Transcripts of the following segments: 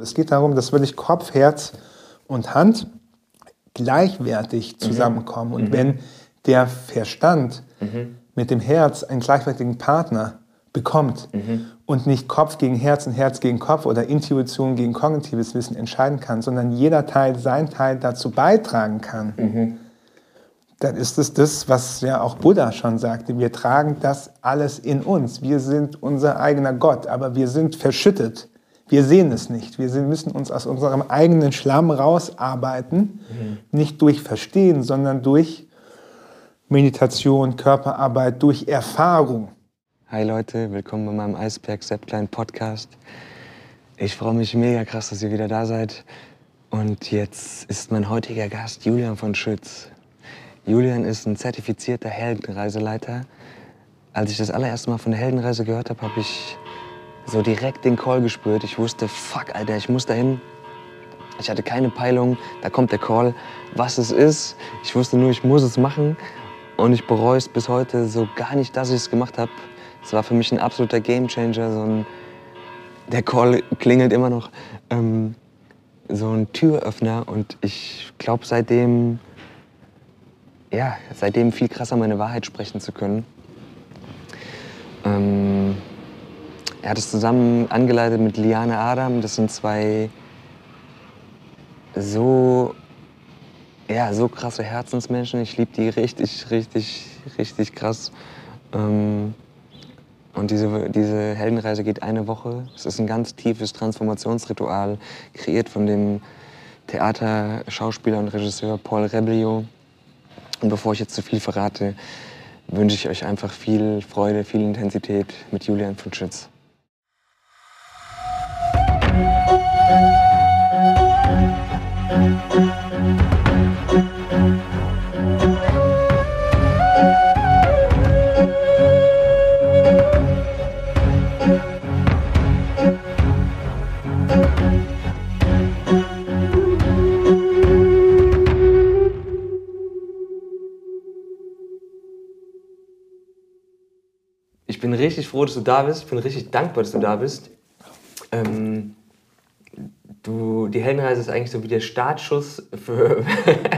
Es geht darum, dass wirklich Kopf, Herz und Hand gleichwertig mhm. zusammenkommen. Und mhm. wenn der Verstand mhm. mit dem Herz einen gleichwertigen Partner bekommt mhm. und nicht Kopf gegen Herz und Herz gegen Kopf oder Intuition gegen kognitives Wissen entscheiden kann, sondern jeder Teil sein Teil dazu beitragen kann, mhm. dann ist es das, was ja auch Buddha schon sagte. Wir tragen das alles in uns. Wir sind unser eigener Gott, aber wir sind verschüttet wir sehen es nicht. Wir müssen uns aus unserem eigenen Schlamm rausarbeiten, mhm. nicht durch Verstehen, sondern durch Meditation, Körperarbeit, durch Erfahrung. Hi Leute, willkommen bei meinem Eisberg Sepp Klein Podcast. Ich freue mich mega krass, dass ihr wieder da seid. Und jetzt ist mein heutiger Gast Julian von Schütz. Julian ist ein zertifizierter Heldenreiseleiter. Als ich das allererste Mal von der Heldenreise gehört habe, habe ich so direkt den Call gespürt. Ich wusste, fuck, Alter, ich muss dahin. Ich hatte keine Peilung, da kommt der Call, was es ist. Ich wusste nur, ich muss es machen. Und ich bereue es bis heute so gar nicht, dass ich es gemacht habe. Es war für mich ein absoluter Gamechanger. So der Call klingelt immer noch. Ähm, so ein Türöffner. Und ich glaube seitdem, ja, seitdem viel krasser meine Wahrheit sprechen zu können. Ähm, er hat es zusammen angeleitet mit Liane Adam. Das sind zwei so, ja, so krasse Herzensmenschen. Ich liebe die richtig, richtig, richtig krass. Ähm, und diese, diese Heldenreise geht eine Woche. Es ist ein ganz tiefes Transformationsritual, kreiert von dem Theater, Schauspieler und Regisseur Paul Rebelio. Und bevor ich jetzt zu viel verrate, wünsche ich euch einfach viel Freude, viel Intensität mit Julian von Schütz. Ich bin richtig froh, dass du da bist. Ich bin richtig dankbar, dass du da bist. Ähm, du, die Heldenreise ist eigentlich so wie der Startschuss für,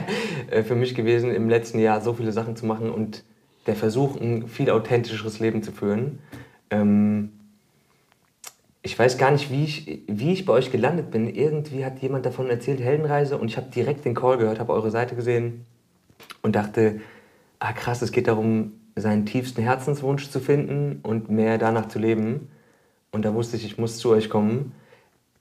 für mich gewesen, im letzten Jahr so viele Sachen zu machen und der Versuch, ein viel authentischeres Leben zu führen. Ähm, ich weiß gar nicht, wie ich, wie ich bei euch gelandet bin. Irgendwie hat jemand davon erzählt, Heldenreise, und ich habe direkt den Call gehört, habe eure Seite gesehen und dachte, ah krass, es geht darum, seinen tiefsten Herzenswunsch zu finden und mehr danach zu leben. Und da wusste ich, ich muss zu euch kommen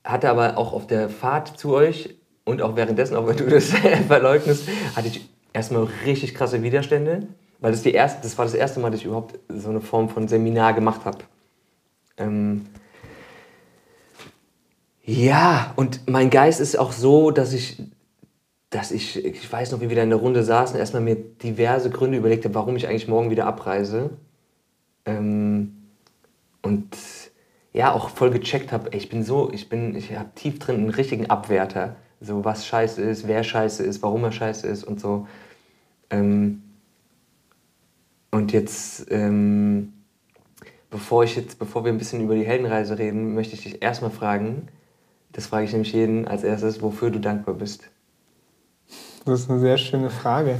hatte aber auch auf der Fahrt zu euch und auch währenddessen, auch wenn du das verleugnest, hatte ich erstmal richtig krasse Widerstände, weil das, die erste, das war das erste Mal, dass ich überhaupt so eine Form von Seminar gemacht habe. Ähm ja, und mein Geist ist auch so, dass ich, dass ich, ich weiß noch, wie wir da in der Runde saßen, erstmal mir diverse Gründe überlegt habe, warum ich eigentlich morgen wieder abreise. Ähm und ja auch voll gecheckt habe, ich bin so, ich bin, ich habe tief drin einen richtigen Abwerter, so was scheiße ist, wer scheiße ist, warum er scheiße ist und so. Ähm, und jetzt, ähm, bevor ich jetzt, bevor wir ein bisschen über die Heldenreise reden, möchte ich dich erstmal fragen, das frage ich nämlich jeden als erstes, wofür du dankbar bist. Das ist eine sehr schöne Frage.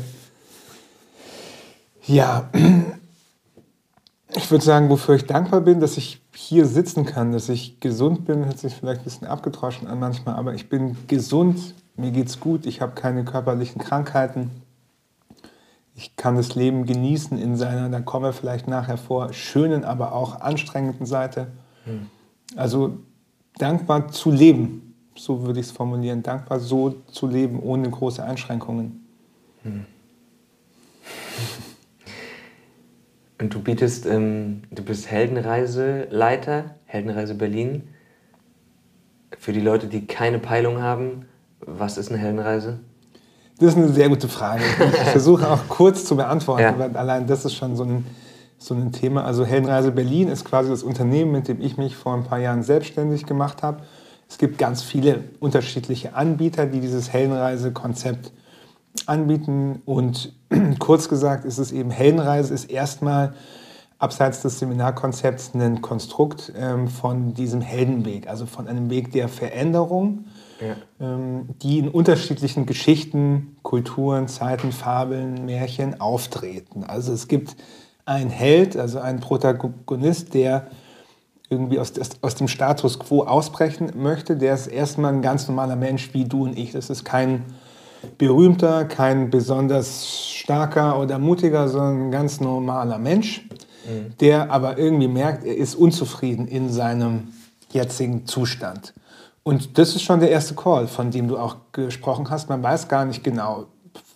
Ja, ich würde sagen, wofür ich dankbar bin, dass ich hier sitzen kann, dass ich gesund bin, hört sich vielleicht ein bisschen abgedroschen an manchmal, aber ich bin gesund, mir geht's gut, ich habe keine körperlichen Krankheiten. Ich kann das Leben genießen in seiner, da kommen wir vielleicht nachher vor, schönen, aber auch anstrengenden Seite. Hm. Also dankbar zu leben, so würde ich es formulieren, dankbar so zu leben, ohne große Einschränkungen. Hm. Und du bietest, ähm, du bist Heldenreiseleiter, Heldenreise Berlin. Für die Leute, die keine Peilung haben, was ist eine Heldenreise? Das ist eine sehr gute Frage. Ich versuche auch kurz zu beantworten, ja. weil allein das ist schon so ein, so ein Thema. Also Heldenreise Berlin ist quasi das Unternehmen, mit dem ich mich vor ein paar Jahren selbstständig gemacht habe. Es gibt ganz viele unterschiedliche Anbieter, die dieses Heldenreise-Konzept anbieten. Und kurz gesagt ist es eben, Heldenreise ist erstmal abseits des Seminarkonzepts ein Konstrukt ähm, von diesem Heldenweg, also von einem Weg der Veränderung, ja. ähm, die in unterschiedlichen Geschichten, Kulturen, Zeiten, Fabeln, Märchen auftreten. Also es gibt einen Held, also einen Protagonist, der irgendwie aus, aus dem Status quo ausbrechen möchte, der ist erstmal ein ganz normaler Mensch wie du und ich. Das ist kein berühmter, kein besonders starker oder mutiger, sondern ein ganz normaler Mensch, mhm. der aber irgendwie merkt, er ist unzufrieden in seinem jetzigen Zustand. Und das ist schon der erste Call, von dem du auch gesprochen hast. Man weiß gar nicht genau,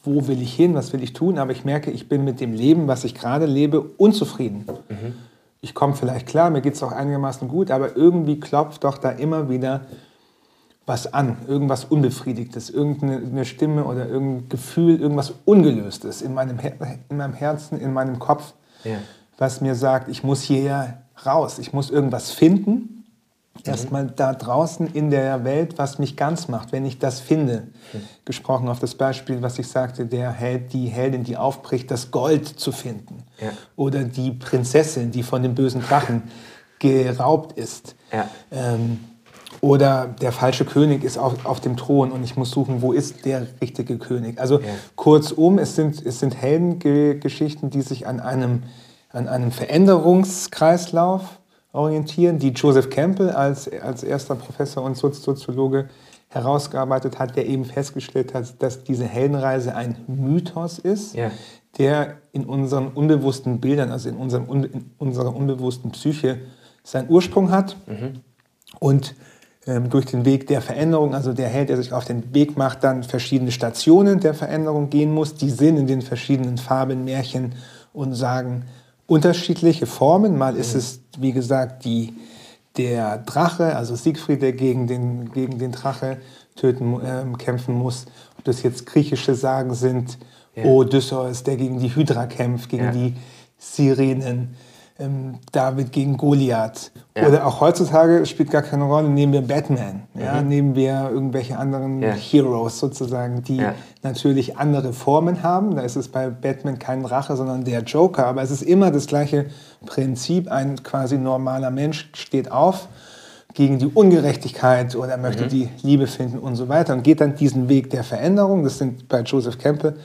wo will ich hin, was will ich tun, aber ich merke, ich bin mit dem Leben, was ich gerade lebe, unzufrieden. Mhm ich komme vielleicht klar, mir geht es auch einigermaßen gut, aber irgendwie klopft doch da immer wieder was an, irgendwas Unbefriedigtes, irgendeine Stimme oder irgendein Gefühl, irgendwas Ungelöstes in meinem, Her in meinem Herzen, in meinem Kopf, ja. was mir sagt, ich muss hier raus, ich muss irgendwas finden, Mhm. Erstmal da draußen in der Welt, was mich ganz macht, wenn ich das finde. Mhm. Gesprochen auf das Beispiel, was ich sagte, der Held, die Heldin, die aufbricht, das Gold zu finden. Ja. Oder die Prinzessin, die von dem bösen Drachen geraubt ist. Ja. Ähm, oder der falsche König ist auf, auf dem Thron und ich muss suchen, wo ist der richtige König. Also ja. kurzum, es sind, es sind Heldengeschichten, die sich an einem, an einem Veränderungskreislauf orientieren, die Joseph Campbell als, als erster Professor und Soziologe herausgearbeitet hat, der eben festgestellt hat, dass diese Heldenreise ein Mythos ist, ja. der in unseren unbewussten Bildern, also in, unserem, in unserer unbewussten Psyche seinen Ursprung hat mhm. und durch den Weg der Veränderung, also der Held, der sich auf den Weg macht, dann verschiedene Stationen der Veränderung gehen muss, die sind in den verschiedenen Fabeln, Märchen und Sagen unterschiedliche Formen. Mal ist es, wie gesagt, die, der Drache, also Siegfried, der gegen den, gegen den Drache töten, äh, kämpfen muss. Ob das jetzt griechische Sagen sind, ja. Odysseus, der gegen die Hydra kämpft, gegen ja. die Sirenen ähm, David gegen Goliath. Ja. Oder auch heutzutage spielt gar keine Rolle, nehmen wir Batman, ja, mhm. nehmen wir irgendwelche anderen ja. Heroes sozusagen, die ja. natürlich andere Formen haben. Da ist es bei Batman kein Rache, sondern der Joker. Aber es ist immer das gleiche Prinzip. Ein quasi normaler Mensch steht auf gegen die Ungerechtigkeit oder möchte mhm. die Liebe finden und so weiter und geht dann diesen Weg der Veränderung. Das sind bei Joseph Campbell,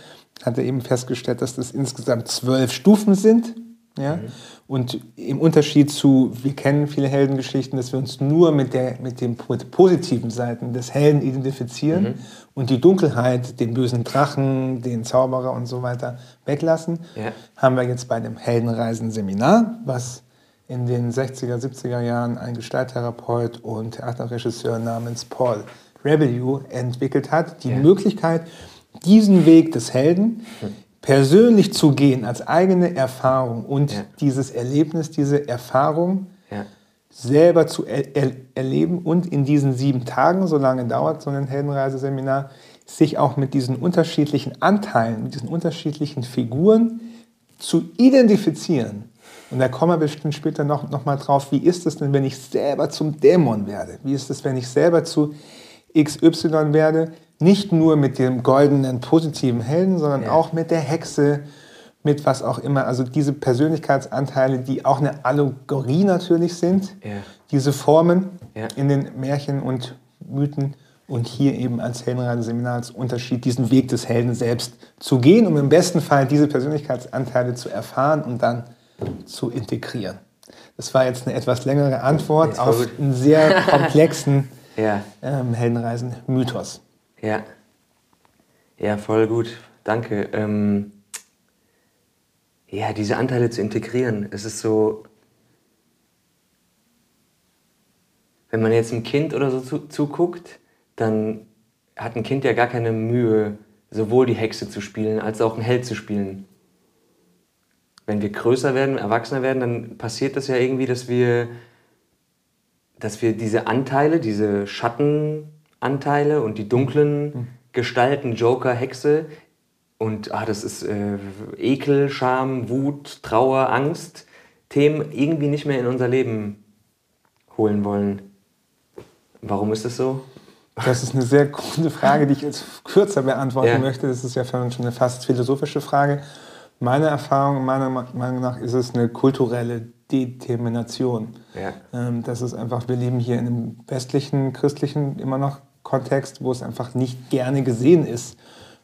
hat er eben festgestellt, dass das insgesamt zwölf Stufen sind. Ja? Mhm. Und im Unterschied zu, wir kennen viele Heldengeschichten, dass wir uns nur mit, der, mit den positiven Seiten des Helden identifizieren mhm. und die Dunkelheit, den bösen Drachen, den Zauberer und so weiter weglassen, ja. haben wir jetzt bei dem Heldenreisen-Seminar, was in den 60er, 70er Jahren ein Gestalttherapeut und Theaterregisseur namens Paul Rebelliou entwickelt hat, die ja. Möglichkeit, diesen Weg des Helden mhm persönlich zu gehen, als eigene Erfahrung und ja. dieses Erlebnis, diese Erfahrung ja. selber zu er er erleben und in diesen sieben Tagen, so lange dauert so ein Heldenreiseseminar, sich auch mit diesen unterschiedlichen Anteilen, mit diesen unterschiedlichen Figuren zu identifizieren. Und da kommen wir bestimmt später noch, noch mal drauf, wie ist es denn, wenn ich selber zum Dämon werde? Wie ist es, wenn ich selber zu XY werde? Nicht nur mit dem goldenen, positiven Helden, sondern ja. auch mit der Hexe, mit was auch immer. Also diese Persönlichkeitsanteile, die auch eine Allegorie natürlich sind, ja. diese Formen ja. in den Märchen und Mythen und hier eben als Heldenreise-Seminar als Unterschied, diesen Weg des Helden selbst zu gehen, um im besten Fall diese Persönlichkeitsanteile zu erfahren und dann zu integrieren. Das war jetzt eine etwas längere Antwort auf einen sehr komplexen ja. ähm, Heldenreisen-Mythos. Ja. Ja, voll gut. Danke. Ähm, ja, diese Anteile zu integrieren. Es ist so, wenn man jetzt einem Kind oder so zu, zuguckt, dann hat ein Kind ja gar keine Mühe, sowohl die Hexe zu spielen als auch einen Held zu spielen. Wenn wir größer werden, erwachsener werden, dann passiert das ja irgendwie, dass wir, dass wir diese Anteile, diese Schatten, Anteile und die dunklen mhm. Gestalten, Joker, Hexe. Und ah, das ist äh, Ekel, Scham, Wut, Trauer, Angst. Themen irgendwie nicht mehr in unser Leben holen wollen. Warum ist das so? Das ist eine sehr gute Frage, die ich jetzt kürzer beantworten ja. möchte. Das ist ja schon eine fast philosophische Frage. Meine Erfahrung, meiner Meinung nach, ist es eine kulturelle Determination. Ja. Ähm, das ist einfach, wir leben hier in einem westlichen, christlichen immer noch Kontext, wo es einfach nicht gerne gesehen ist,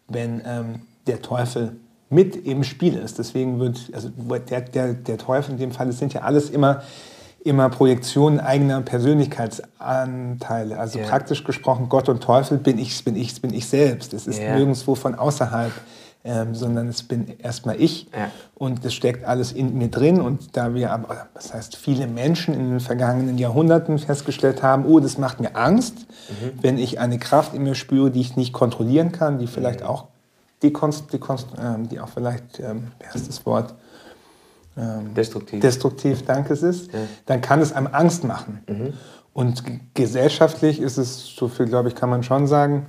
wenn ähm, der Teufel mit im Spiel ist. Deswegen wird, also der, der, der Teufel in dem Fall, das sind ja alles immer, immer Projektionen eigener Persönlichkeitsanteile. Also yeah. praktisch gesprochen, Gott und Teufel bin ich, bin ich, bin ich selbst. Es ist yeah. nirgendwo von außerhalb. Ähm, sondern es bin erstmal ich ja. und das steckt alles in mir drin. Und da wir aber, das heißt, viele Menschen in den vergangenen Jahrhunderten festgestellt haben, oh, das macht mir Angst, mhm. wenn ich eine Kraft in mir spüre, die ich nicht kontrollieren kann, die vielleicht mhm. auch die, Konst, die, Konst, ähm, die auch vielleicht, ähm, wie heißt das Wort? Ähm, destruktiv. Destruktiv, danke es ist, ja. dann kann es einem Angst machen. Mhm. Und gesellschaftlich ist es, so viel glaube ich, kann man schon sagen,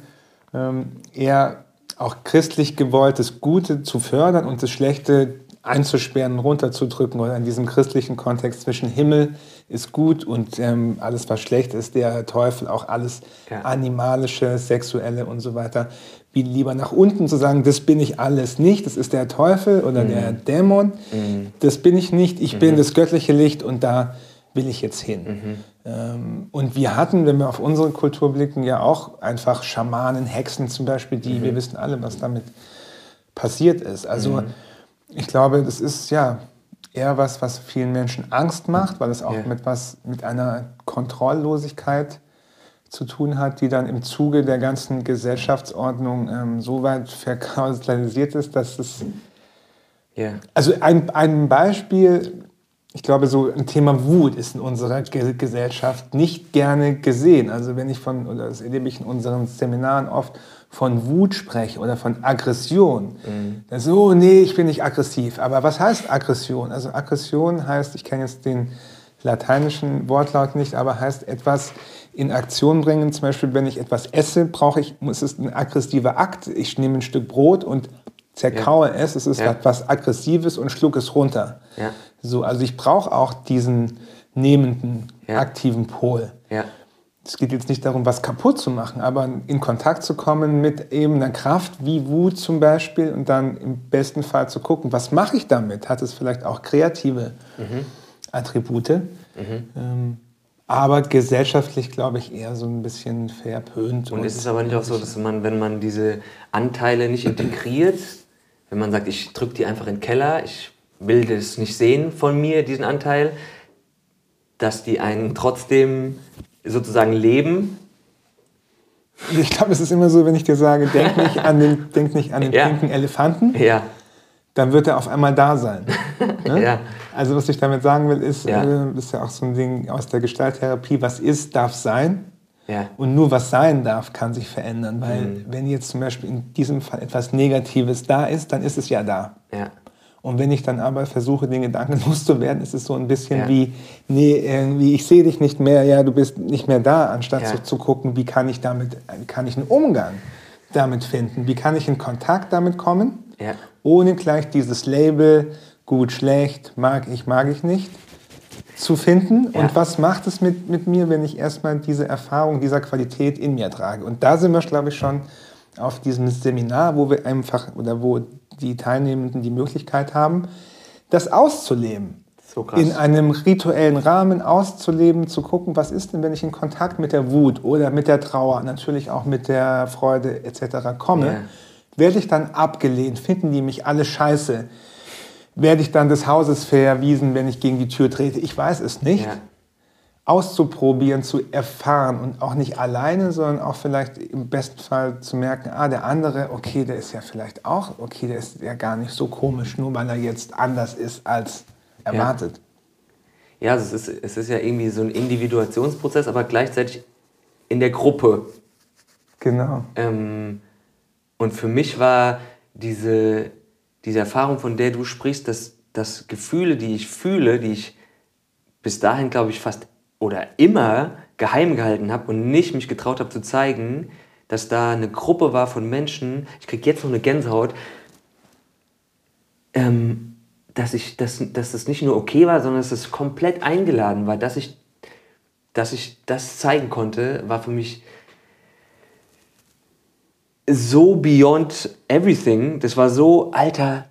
ähm, eher auch christlich gewolltes Gute zu fördern und das Schlechte einzusperren runterzudrücken oder in diesem christlichen Kontext zwischen Himmel ist gut und ähm, alles, was schlecht ist, der Teufel, auch alles ja. animalische, sexuelle und so weiter, wie lieber nach unten zu sagen, das bin ich alles nicht, das ist der Teufel oder mhm. der Dämon, mhm. das bin ich nicht, ich mhm. bin das göttliche Licht und da will ich jetzt hin. Ähm, und wir hatten, wenn wir auf unsere Kultur blicken, ja auch einfach Schamanen, Hexen zum Beispiel, die, mhm. wir wissen alle, was damit passiert ist. Also mhm. ich glaube, das ist ja eher was, was vielen Menschen Angst macht, weil es auch ja. mit was, mit einer Kontrolllosigkeit zu tun hat, die dann im Zuge der ganzen Gesellschaftsordnung ähm, so weit verkausalisiert ist, dass es. Yeah. Also ein, ein Beispiel, ich glaube, so ein Thema Wut ist in unserer Gesellschaft nicht gerne gesehen. Also wenn ich von, oder das erlebe ich in unseren Seminaren oft, von Wut spreche oder von Aggression, mhm. dann so, oh, nee, ich bin nicht aggressiv. Aber was heißt Aggression? Also Aggression heißt, ich kenne jetzt den lateinischen Wortlaut nicht, aber heißt etwas in Aktion bringen. Zum Beispiel, wenn ich etwas esse, brauche ich, muss es ein aggressiver Akt. Ich nehme ein Stück Brot und zerkaue ja. es. Es ist ja. etwas Aggressives und schluck es runter. Ja. So, also ich brauche auch diesen nehmenden, aktiven Pol. Es geht jetzt nicht darum, was kaputt zu machen, aber in Kontakt zu kommen mit eben einer Kraft wie Wut zum Beispiel und dann im besten Fall zu gucken, was mache ich damit? Hat es vielleicht auch kreative mhm. Attribute? Mhm. Ähm, aber gesellschaftlich, glaube ich, eher so ein bisschen verpönt. Und, und ist es aber nicht auch so, dass man, wenn man diese Anteile nicht integriert, wenn man sagt, ich drücke die einfach in den Keller, ich will das nicht sehen von mir, diesen Anteil, dass die einen trotzdem sozusagen leben. Ich glaube, es ist immer so, wenn ich dir sage, denk nicht an den, denk nicht an den ja. pinken Elefanten, ja. dann wird er auf einmal da sein. Ne? ja. Also was ich damit sagen will, ist, ja. Äh, ist ja auch so ein Ding aus der Gestalttherapie, was ist, darf sein. Ja. Und nur was sein darf, kann sich verändern. Weil mhm. wenn jetzt zum Beispiel in diesem Fall etwas Negatives da ist, dann ist es ja da. Ja. Und wenn ich dann aber versuche, den Gedanken loszuwerden, ist es so ein bisschen ja. wie, nee, irgendwie, ich sehe dich nicht mehr, ja, du bist nicht mehr da, anstatt so zu gucken, wie kann ich damit, kann ich einen Umgang damit finden, wie kann ich in Kontakt damit kommen, ohne gleich dieses Label gut, schlecht, mag ich, mag ich nicht zu finden. Und was macht es mit, mit mir, wenn ich erstmal diese Erfahrung dieser Qualität in mir trage? Und da sind wir, glaube ich, schon auf diesem Seminar, wo wir einfach oder wo die Teilnehmenden die Möglichkeit haben, das auszuleben. So in einem rituellen Rahmen auszuleben, zu gucken, was ist denn, wenn ich in Kontakt mit der Wut oder mit der Trauer, natürlich auch mit der Freude etc. komme, yeah. werde ich dann abgelehnt, finden die mich alle scheiße, werde ich dann des Hauses verwiesen, wenn ich gegen die Tür trete, ich weiß es nicht. Yeah auszuprobieren, zu erfahren und auch nicht alleine, sondern auch vielleicht im besten Fall zu merken, ah, der andere, okay, der ist ja vielleicht auch, okay, der ist ja gar nicht so komisch, nur weil er jetzt anders ist als erwartet. Ja, ja also es, ist, es ist ja irgendwie so ein Individuationsprozess, aber gleichzeitig in der Gruppe. Genau. Ähm, und für mich war diese, diese Erfahrung, von der du sprichst, dass, dass Gefühle, die ich fühle, die ich bis dahin, glaube ich, fast oder immer geheim gehalten habe und nicht mich getraut habe zu zeigen, dass da eine Gruppe war von Menschen, ich kriege jetzt noch eine Gänsehaut, ähm, dass, ich, dass, dass das nicht nur okay war, sondern dass es komplett eingeladen war, dass ich, dass ich das zeigen konnte, war für mich so beyond everything. Das war so, Alter,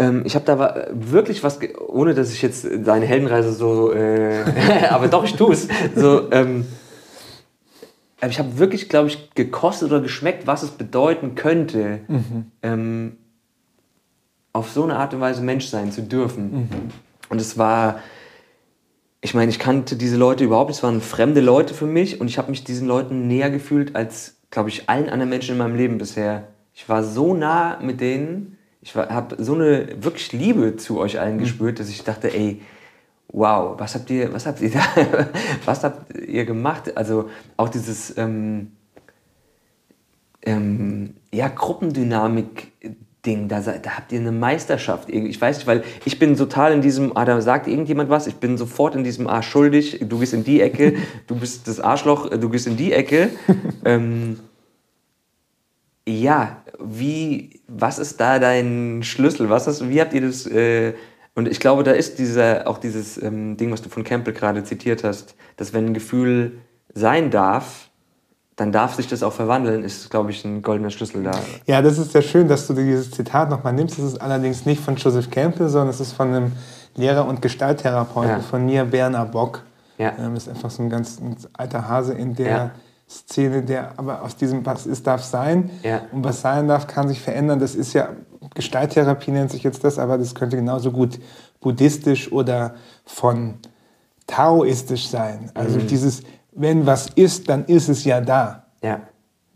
Ähm, ich habe da wirklich was, ohne dass ich jetzt deine Heldenreise so, äh, aber doch, ich tue es. So, ähm, ich habe wirklich, glaube ich, gekostet oder geschmeckt, was es bedeuten könnte, mhm. ähm, auf so eine Art und Weise Mensch sein zu dürfen. Mhm. Und es war, ich meine, ich kannte diese Leute überhaupt nicht, es waren fremde Leute für mich und ich habe mich diesen Leuten näher gefühlt als, glaube ich, allen anderen Menschen in meinem Leben bisher. Ich war so nah mit denen, ich habe so eine wirklich Liebe zu euch allen mhm. gespürt, dass ich dachte, ey, wow, was habt ihr, was habt ihr da, was habt ihr gemacht? Also auch dieses ähm, ähm, ja, Gruppendynamik. Ding, da, da habt ihr eine Meisterschaft. Ich weiß nicht, weil ich bin total in diesem, ah, da sagt irgendjemand was, ich bin sofort in diesem, ah, schuldig, du gehst in die Ecke, du bist das Arschloch, du gehst in die Ecke. ähm, ja, wie, was ist da dein Schlüssel? Was ist, wie habt ihr das äh, und ich glaube, da ist dieser, auch dieses ähm, Ding, was du von Campbell gerade zitiert hast, dass wenn ein Gefühl sein darf, dann darf sich das auch verwandeln, ist, glaube ich, ein goldener Schlüssel da. Ja, das ist sehr schön, dass du dieses Zitat nochmal nimmst. Das ist allerdings nicht von Joseph Campbell, sondern es ist von einem Lehrer und Gestalttherapeuten ja. von mir, Berner Bock. Ja. Ähm, ist einfach so ein ganz ein alter Hase in der ja. Szene, der aber aus diesem Was ist, darf sein. Ja. Und was sein darf, kann sich verändern. Das ist ja Gestalttherapie nennt sich jetzt das, aber das könnte genauso gut buddhistisch oder von taoistisch sein. Also mhm. dieses, wenn was ist, dann ist es ja da. Ja.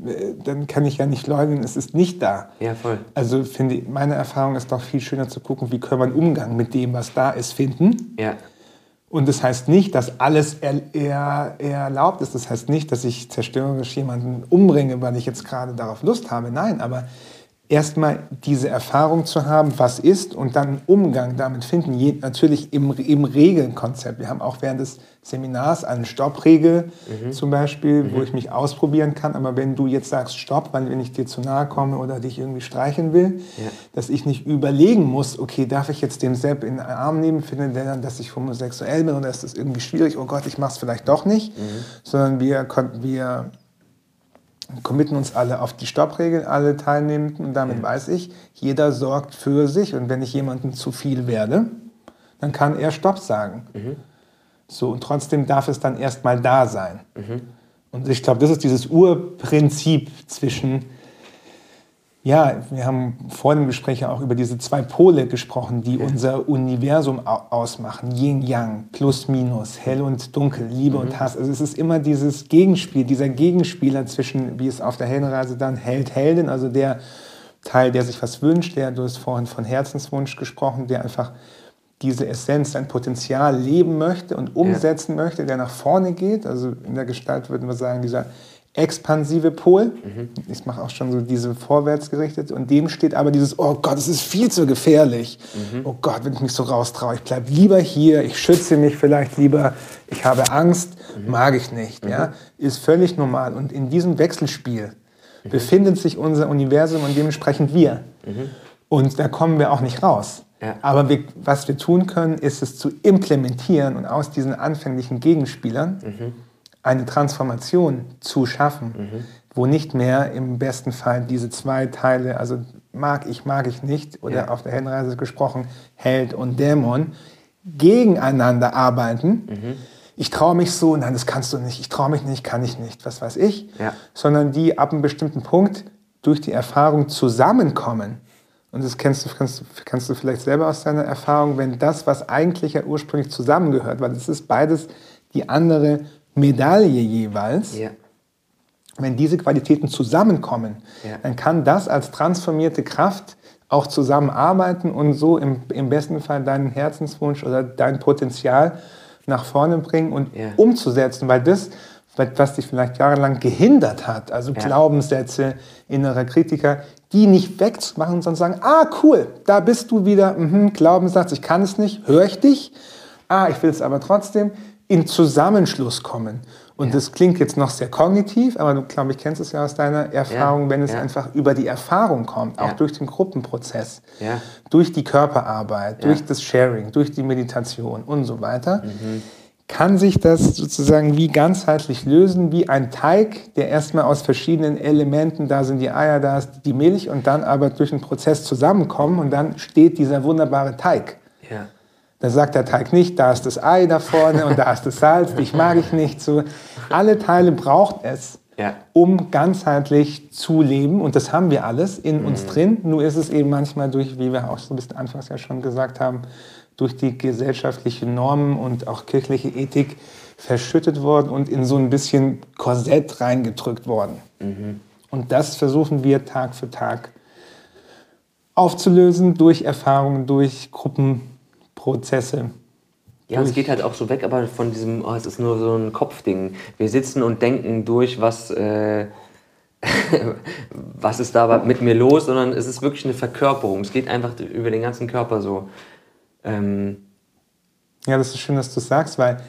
Äh, dann kann ich ja nicht leugnen, es ist nicht da. Ja, voll. Also finde ich, meine Erfahrung ist doch viel schöner zu gucken, wie können wir einen Umgang mit dem, was da ist, finden. Ja. Und das heißt nicht, dass alles er, er, erlaubt ist. Das heißt nicht, dass ich zerstörerisch jemanden umbringe, weil ich jetzt gerade darauf Lust habe. Nein, aber erstmal diese Erfahrung zu haben, was ist und dann einen Umgang damit finden. Je, natürlich im, im Regelkonzept. Wir haben auch während des Seminars eine Stoppregel mhm. zum Beispiel, mhm. wo ich mich ausprobieren kann. Aber wenn du jetzt sagst Stopp, weil wenn ich dir zu nahe komme oder dich irgendwie streichen will, ja. dass ich nicht überlegen muss, okay, darf ich jetzt den Sepp in den Arm nehmen, finde der dann, dass ich homosexuell bin oder ist das irgendwie schwierig, oh Gott, ich mach's vielleicht doch nicht, mhm. sondern wir, wir committen uns alle auf die Stoppregel, alle Teilnehmenden. Und damit mhm. weiß ich, jeder sorgt für sich. Und wenn ich jemandem zu viel werde, dann kann er Stopp sagen. Mhm. So, und trotzdem darf es dann erstmal da sein. Mhm. Und ich glaube, das ist dieses Urprinzip zwischen ja, wir haben vor dem Gespräch ja auch über diese zwei Pole gesprochen, die unser Universum ausmachen. Yin, Yang, Plus, Minus, Hell und Dunkel, Liebe mhm. und Hass. Also es ist immer dieses Gegenspiel, dieser Gegenspieler zwischen, wie es auf der Heldenreise dann Held, Heldin, also der Teil, der sich was wünscht, der, du hast vorhin von Herzenswunsch gesprochen, der einfach diese Essenz, sein Potenzial leben möchte und umsetzen ja. möchte, der nach vorne geht. Also in der Gestalt würden wir sagen, dieser expansive Pol. Mhm. Ich mache auch schon so diese vorwärtsgerichtet und dem steht aber dieses, oh Gott, es ist viel zu gefährlich. Mhm. Oh Gott, wenn ich mich so raustraue, ich bleibe lieber hier, ich schütze mich vielleicht lieber, ich habe Angst, mhm. mag ich nicht. Ja? Mhm. Ist völlig normal. Und in diesem Wechselspiel mhm. befindet sich unser Universum und dementsprechend wir. Mhm. Und da kommen wir auch nicht raus. Ja. Aber wir, was wir tun können, ist es zu implementieren und aus diesen anfänglichen Gegenspielern eine Transformation zu schaffen, mhm. wo nicht mehr im besten Fall diese zwei Teile, also mag ich, mag ich nicht, oder ja. auf der Heldenreise gesprochen, Held und Dämon, gegeneinander arbeiten. Mhm. Ich traue mich so, nein, das kannst du nicht, ich traue mich nicht, kann ich nicht, was weiß ich, ja. sondern die ab einem bestimmten Punkt durch die Erfahrung zusammenkommen. Und das kennst du, kannst, kannst du vielleicht selber aus deiner Erfahrung, wenn das, was eigentlich ja ursprünglich zusammengehört, weil es ist beides die andere Medaille jeweils, ja. wenn diese Qualitäten zusammenkommen, ja. dann kann das als transformierte Kraft auch zusammenarbeiten und so im, im besten Fall deinen Herzenswunsch oder dein Potenzial nach vorne bringen und ja. umzusetzen, weil das, was dich vielleicht jahrelang gehindert hat, also Glaubenssätze, innerer Kritiker, die nicht wegzumachen, sondern sagen, ah cool, da bist du wieder, mhm, Glaubenssatz, ich kann es nicht, höre ich dich, ah, ich will es aber trotzdem, in Zusammenschluss kommen. Und ja. das klingt jetzt noch sehr kognitiv, aber du, glaube ich, kennst es ja aus deiner Erfahrung, ja. wenn es ja. einfach über die Erfahrung kommt, auch durch den Gruppenprozess, durch die Körperarbeit, durch das Sharing, durch die Meditation und so weiter, mhm. kann sich das sozusagen wie ganzheitlich lösen, wie ein Teig, der erstmal aus verschiedenen Elementen, da sind die Eier, da ist die Milch und dann aber durch einen Prozess zusammenkommen und dann steht dieser wunderbare Teig. Ja. Da sagt der Teig nicht, da ist das Ei da vorne und da ist das Salz, dich mag ich nicht. So, alle Teile braucht es, ja. um ganzheitlich zu leben und das haben wir alles in mhm. uns drin. Nur ist es eben manchmal durch, wie wir auch so bis anfangs ja schon gesagt haben, durch die gesellschaftlichen Normen und auch kirchliche Ethik verschüttet worden und in so ein bisschen Korsett reingedrückt worden. Mhm. Und das versuchen wir Tag für Tag aufzulösen durch Erfahrungen, durch Gruppenprozesse. Ja, es geht halt auch so weg, aber von diesem, oh, es ist nur so ein Kopfding. Wir sitzen und denken durch, was, äh, was ist da mit mir los, sondern es ist wirklich eine Verkörperung. Es geht einfach über den ganzen Körper so. Ähm ja, das ist schön, dass du es sagst, weil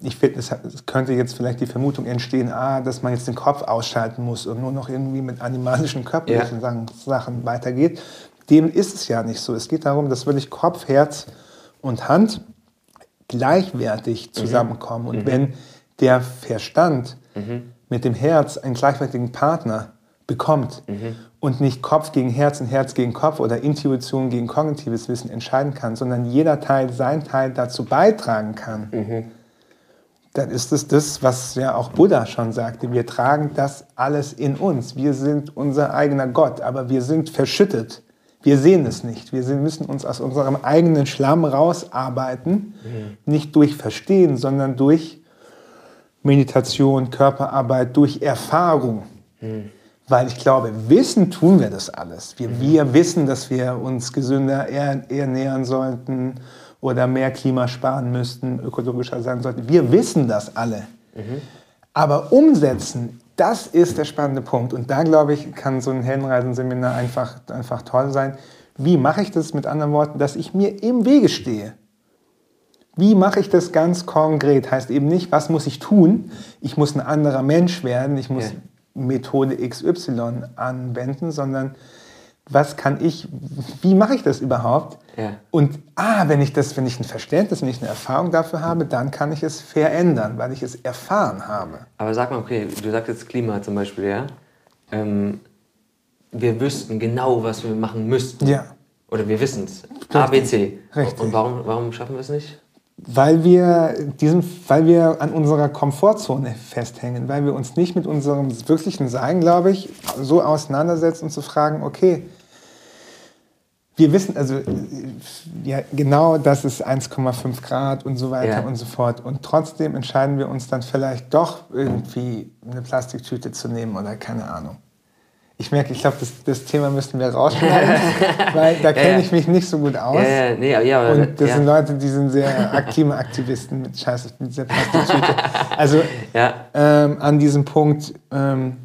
ich finde, es, könnte jetzt vielleicht die Vermutung entstehen, ah, dass man jetzt den Kopf ausschalten muss und nur noch irgendwie mit animalischen körperlichen ja. Sachen weitergeht. Dem ist es ja nicht so. Es geht darum, dass wirklich Kopf, Herz und Hand gleichwertig mhm. zusammenkommen. Mhm. Und mhm. wenn der Verstand mhm. mit dem Herz einen gleichwertigen Partner bekommt mhm. und nicht Kopf gegen Herz und Herz gegen Kopf oder Intuition gegen kognitives Wissen entscheiden kann, sondern jeder Teil sein Teil dazu beitragen kann, mhm. dann ist es das, was ja auch Buddha schon sagte. Wir tragen das alles in uns. Wir sind unser eigener Gott, aber wir sind verschüttet. Wir sehen es nicht. Wir müssen uns aus unserem eigenen Schlamm rausarbeiten, mhm. nicht durch Verstehen, sondern durch Meditation, Körperarbeit, durch Erfahrung. Mhm. Weil ich glaube, wissen tun wir das alles. Wir, mhm. wir wissen, dass wir uns gesünder ernähren sollten oder mehr Klima sparen müssten, ökologischer sein sollten. Wir wissen das alle. Mhm. Aber umsetzen, das ist der spannende Punkt. Und da, glaube ich, kann so ein Heldenreisenseminar einfach, einfach toll sein. Wie mache ich das mit anderen Worten, dass ich mir im Wege stehe? Wie mache ich das ganz konkret? Heißt eben nicht, was muss ich tun? Ich muss ein anderer Mensch werden. Ich muss ja. Methode XY anwenden, sondern was kann ich, wie mache ich das überhaupt? Ja. Und ah, wenn ich das, wenn ich ein Verständnis, wenn ich eine Erfahrung dafür habe, dann kann ich es verändern, weil ich es erfahren habe. Aber sag mal, okay, du sagst jetzt Klima zum Beispiel, ja? Ähm, wir wüssten genau, was wir machen müssten. Ja. Oder wir wissen es. A, B, C. Richtig. Und warum, warum schaffen wir es nicht? weil wir, diesen, weil wir an unserer Komfortzone festhängen, weil wir uns nicht mit unserem wirklichen Sein, glaube ich, so auseinandersetzen und zu fragen, okay, wir wissen, also ja, genau das ist 1,5 Grad und so weiter ja. und so fort. Und trotzdem entscheiden wir uns dann vielleicht doch irgendwie eine Plastiktüte zu nehmen oder keine Ahnung. Ich merke, ich glaube, das, das, Thema müssten wir rausschneiden, weil da kenne ja, ich mich nicht so gut aus. Ja, nee, ja, und das sind Leute, die sind sehr aktive Aktivisten mit Scheiße, mit dieser Plastiktüte. Also ähm, an diesem Punkt. Ähm,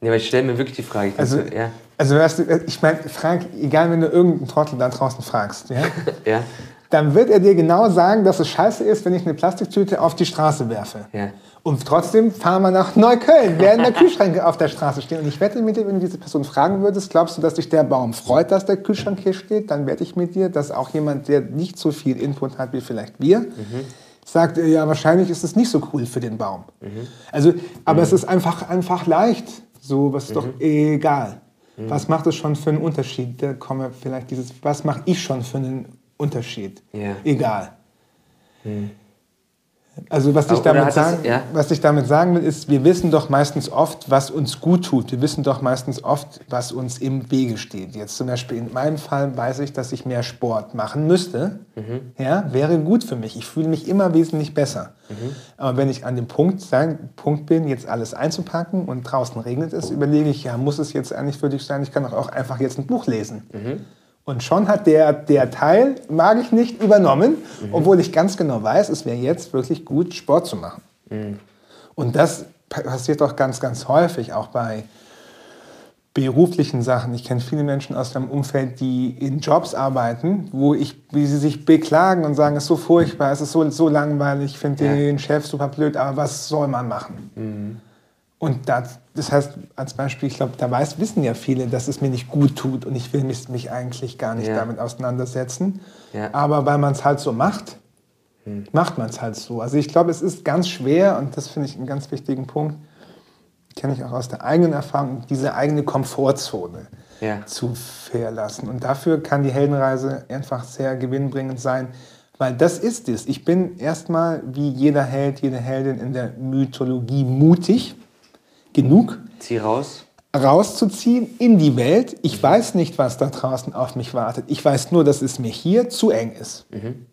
ja, aber ich stelle mir wirklich die Frage. Also, ja. Also weißt du, ich meine, Frank, egal, wenn du irgendeinen Trottel da draußen fragst, ja, ja. dann wird er dir genau sagen, dass es scheiße ist, wenn ich eine Plastiktüte auf die Straße werfe. Ja. Und trotzdem fahren wir nach Neukölln, während der Kühlschränke auf der Straße stehen. Und ich wette mit dir, wenn du diese Person fragen würdest, glaubst du, dass sich der Baum freut, dass der Kühlschrank hier steht? Dann wette ich mit dir, dass auch jemand, der nicht so viel Input hat wie vielleicht wir, mhm. sagt, ja, wahrscheinlich ist es nicht so cool für den Baum. Mhm. Also, aber mhm. es ist einfach, einfach leicht. So, was ist doch mhm. egal. Mhm. Was macht es schon für einen Unterschied? Da kommen vielleicht dieses, was mache ich schon für einen Unterschied? Yeah. Egal. Mhm. Also was ich, damit sagen, es, ja? was ich damit sagen will, ist, wir wissen doch meistens oft, was uns gut tut. Wir wissen doch meistens oft, was uns im Wege steht. Jetzt zum Beispiel in meinem Fall weiß ich, dass ich mehr Sport machen müsste. Mhm. Ja, wäre gut für mich. Ich fühle mich immer wesentlich besser. Mhm. Aber wenn ich an dem Punkt, sein, Punkt bin, jetzt alles einzupacken und draußen regnet es, überlege ich, ja, muss es jetzt eigentlich für dich sein? Ich kann doch auch einfach jetzt ein Buch lesen. Mhm. Und schon hat der, der Teil, mag ich nicht, übernommen, mhm. obwohl ich ganz genau weiß, es wäre jetzt wirklich gut, Sport zu machen. Mhm. Und das passiert doch ganz, ganz häufig, auch bei beruflichen Sachen. Ich kenne viele Menschen aus meinem Umfeld, die in Jobs arbeiten, wo ich, wie sie sich beklagen und sagen, es ist so furchtbar, es ist so, so langweilig, ich finde ja. den Chef super blöd, aber was soll man machen? Mhm. Und das, das heißt, als Beispiel, ich glaube, da weiß, wissen ja viele, dass es mir nicht gut tut und ich will mich, mich eigentlich gar nicht ja. damit auseinandersetzen. Ja. Aber weil man es halt so macht, hm. macht man es halt so. Also ich glaube, es ist ganz schwer und das finde ich einen ganz wichtigen Punkt, kenne ich auch aus der eigenen Erfahrung, diese eigene Komfortzone ja. zu verlassen. Und dafür kann die Heldenreise einfach sehr gewinnbringend sein, weil das ist es. Ich bin erstmal wie jeder Held, jede Heldin in der Mythologie mutig genug. Zieh raus. Rauszuziehen in die Welt. Ich weiß nicht, was da draußen auf mich wartet. Ich weiß nur, dass es mir hier zu eng ist. Mhm.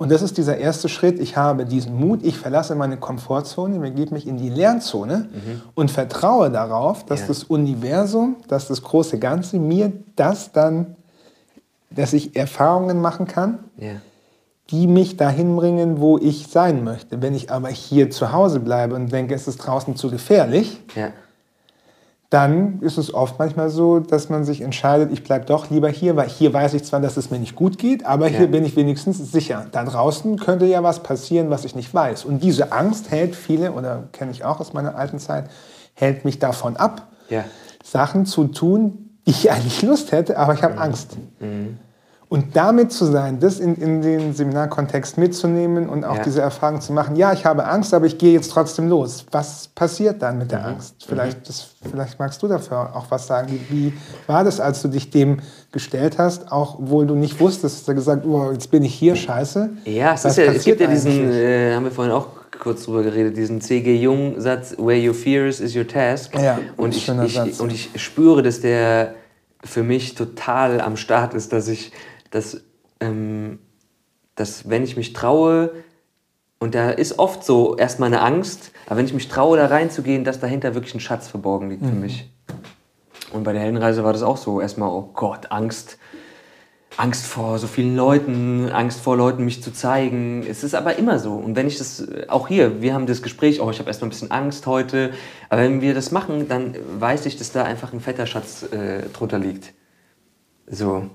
Und das ist dieser erste Schritt. Ich habe diesen Mut, ich verlasse meine Komfortzone, begebe mich in die Lernzone mhm. und vertraue darauf, dass ja. das Universum, dass das große Ganze mir das dann, dass ich Erfahrungen machen kann, ja. Die mich dahin bringen, wo ich sein möchte. Wenn ich aber hier zu Hause bleibe und denke, es ist draußen zu gefährlich, ja dann ist es oft manchmal so, dass man sich entscheidet, ich bleibe doch lieber hier, weil hier weiß ich zwar, dass es mir nicht gut geht, aber ja. hier bin ich wenigstens sicher. Da draußen könnte ja was passieren, was ich nicht weiß. Und diese Angst hält viele, oder kenne ich auch aus meiner alten Zeit, hält mich davon ab, ja. Sachen zu tun, die ich eigentlich Lust hätte, aber ich habe mhm. Angst. Mhm. Und damit zu sein, das in, in den Seminarkontext mitzunehmen und auch ja. diese Erfahrung zu machen, ja, ich habe Angst, aber ich gehe jetzt trotzdem los. Was passiert dann mit der mhm. Angst? Vielleicht, das, vielleicht magst du dafür auch was sagen. Wie, war das, als du dich dem gestellt hast, auch obwohl du nicht wusstest, hast du gesagt, oh, jetzt bin ich hier, scheiße. Ja, es, ja, es gibt ja diesen, äh, haben wir vorhin auch kurz drüber geredet, diesen C.G. Jung-Satz, where your fears is your task. Ja, und, ich, ich, und ich spüre, dass der für mich total am Start ist, dass ich dass, ähm, dass wenn ich mich traue, und da ist oft so erstmal eine Angst, aber wenn ich mich traue, da reinzugehen, dass dahinter wirklich ein Schatz verborgen liegt mhm. für mich. Und bei der Heldenreise war das auch so. Erstmal, oh Gott, Angst. Angst vor so vielen Leuten, Angst vor Leuten, mich zu zeigen. Es ist aber immer so. Und wenn ich das, auch hier, wir haben das Gespräch, oh, ich habe erstmal ein bisschen Angst heute. Aber wenn wir das machen, dann weiß ich, dass da einfach ein fetter Schatz äh, drunter liegt. So.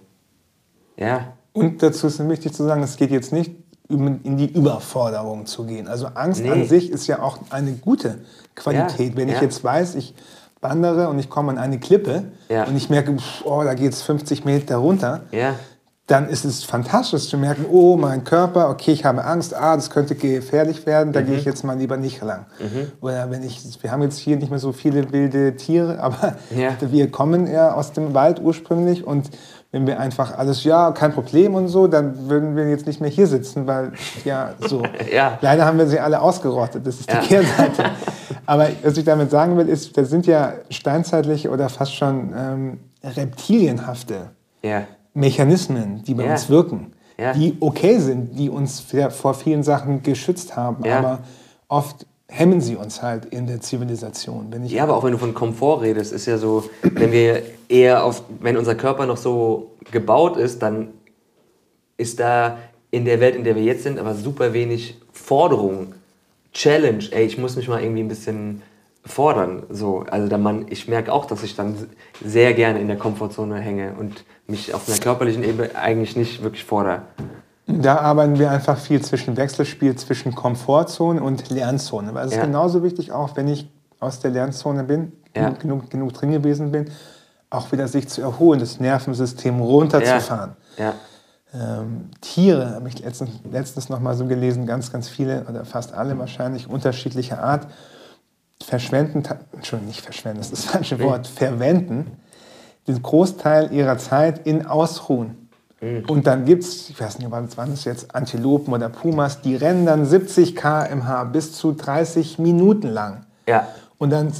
Ja. Und dazu ist wichtig zu sagen, es geht jetzt nicht in die Überforderung zu gehen. Also Angst nee. an sich ist ja auch eine gute Qualität. Ja, Wenn ich ja. jetzt weiß, ich wandere und ich komme an eine Klippe ja. und ich merke, oh, da geht es 50 Meter runter, dann ist es fantastisch zu merken, oh, mein Körper, okay, ich habe Angst, ah, das könnte gefährlich werden, da mhm. gehe ich jetzt mal lieber nicht lang. Mhm. Oder wenn ich, wir haben jetzt hier nicht mehr so viele wilde Tiere, aber wir kommen ja aus dem Wald ursprünglich und wenn wir einfach alles, ja, kein Problem und so, dann würden wir jetzt nicht mehr hier sitzen, weil, ja, so. ja. Leider haben wir sie alle ausgerottet, das ist ja. die Kehrseite. Aber was ich damit sagen will, ist, das sind ja steinzeitliche oder fast schon ähm, reptilienhafte ja. Mechanismen, die bei uns wirken, die okay sind, die uns vor vielen Sachen geschützt haben, aber oft hemmen sie uns halt in der Zivilisation. Wenn ich ja, aber auch wenn du von Komfort redest, ist ja so, wenn wir eher auf, wenn unser Körper noch so gebaut ist, dann ist da in der Welt, in der wir jetzt sind, aber super wenig Forderung, Challenge. Ey, ich muss mich mal irgendwie ein bisschen fordern. So, also der Mann, ich merke auch, dass ich dann sehr gerne in der Komfortzone hänge und mich auf einer körperlichen Ebene eigentlich nicht wirklich fordere. Da arbeiten wir einfach viel zwischen Wechselspiel, zwischen Komfortzone und Lernzone. Weil es ja. ist genauso wichtig, auch wenn ich aus der Lernzone bin, ja. genug, genug drin gewesen bin, auch wieder sich zu erholen, das Nervensystem runterzufahren. Ja. Ähm, Tiere, habe ich letztens, letztens noch mal so gelesen, ganz, ganz viele oder fast alle wahrscheinlich unterschiedlicher Art, verschwenden, Entschuldigung, nicht verschwenden, das ist das falsche Wort, verwenden den Großteil ihrer Zeit in Ausruhen. Mhm. Und dann gibt es, ich weiß nicht, wann es jetzt, Antilopen oder Pumas, die rennen dann 70 km/h bis zu 30 Minuten lang. Ja. Und dann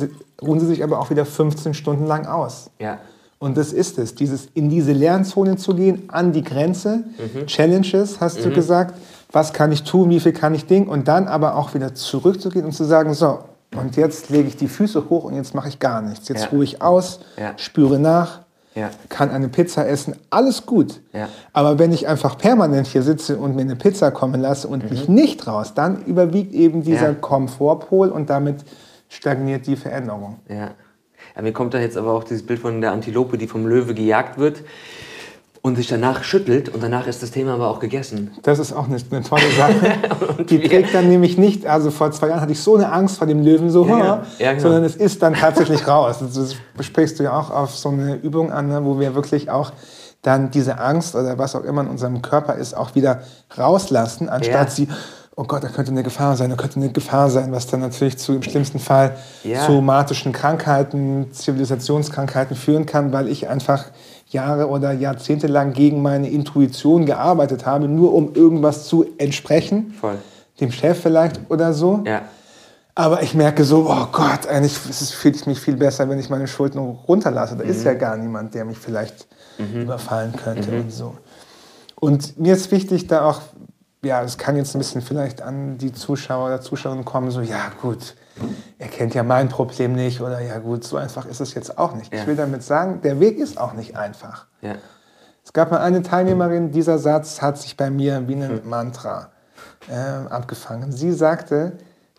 ruhen sie sich aber auch wieder 15 Stunden lang aus. Ja. Und das ist es, dieses in diese Lernzone zu gehen, an die Grenze, mhm. Challenges, hast mhm. du gesagt, was kann ich tun, wie viel kann ich Ding und dann aber auch wieder zurückzugehen und zu sagen, so, und jetzt lege ich die Füße hoch und jetzt mache ich gar nichts. Jetzt ja. ruhe ich aus, ja. spüre nach, ja. kann eine Pizza essen, alles gut. Ja. Aber wenn ich einfach permanent hier sitze und mir eine Pizza kommen lasse und mhm. mich nicht raus, dann überwiegt eben dieser ja. Komfortpol und damit stagniert die Veränderung. Ja. ja. Mir kommt da jetzt aber auch dieses Bild von der Antilope, die vom Löwe gejagt wird und sich danach schüttelt und danach ist das Thema aber auch gegessen. Das ist auch eine, eine tolle Sache. die trägt dann nämlich nicht, also vor zwei Jahren hatte ich so eine Angst vor dem Löwen, so, ja, ja. Ja, genau. sondern es ist dann tatsächlich raus. Das sprichst du ja auch auf so eine Übung an, ne, wo wir wirklich auch dann diese Angst oder was auch immer in unserem Körper ist, auch wieder rauslassen, anstatt sie, oh Gott, da könnte eine Gefahr sein, da könnte eine Gefahr sein, was dann natürlich zu, im schlimmsten Fall ja. somatischen Krankheiten, Zivilisationskrankheiten führen kann, weil ich einfach Jahre oder Jahrzehnte lang gegen meine Intuition gearbeitet habe, nur um irgendwas zu entsprechen. Voll. Dem Chef vielleicht oder so. Ja. Aber ich merke so, oh Gott, eigentlich fühle ich mich viel besser, wenn ich meine Schulden runterlasse. Da mhm. ist ja gar niemand, der mich vielleicht mhm. überfallen könnte mhm. und so. Und mir ist wichtig, da auch, ja, es kann jetzt ein bisschen vielleicht an die Zuschauer oder Zuschauerinnen kommen, so, ja gut, er kennt ja mein Problem nicht oder ja gut, so einfach ist es jetzt auch nicht. Ja. Ich will damit sagen, der Weg ist auch nicht einfach. Ja. Es gab mal eine Teilnehmerin, dieser Satz hat sich bei mir wie ein hm. Mantra äh, abgefangen. Sie sagte,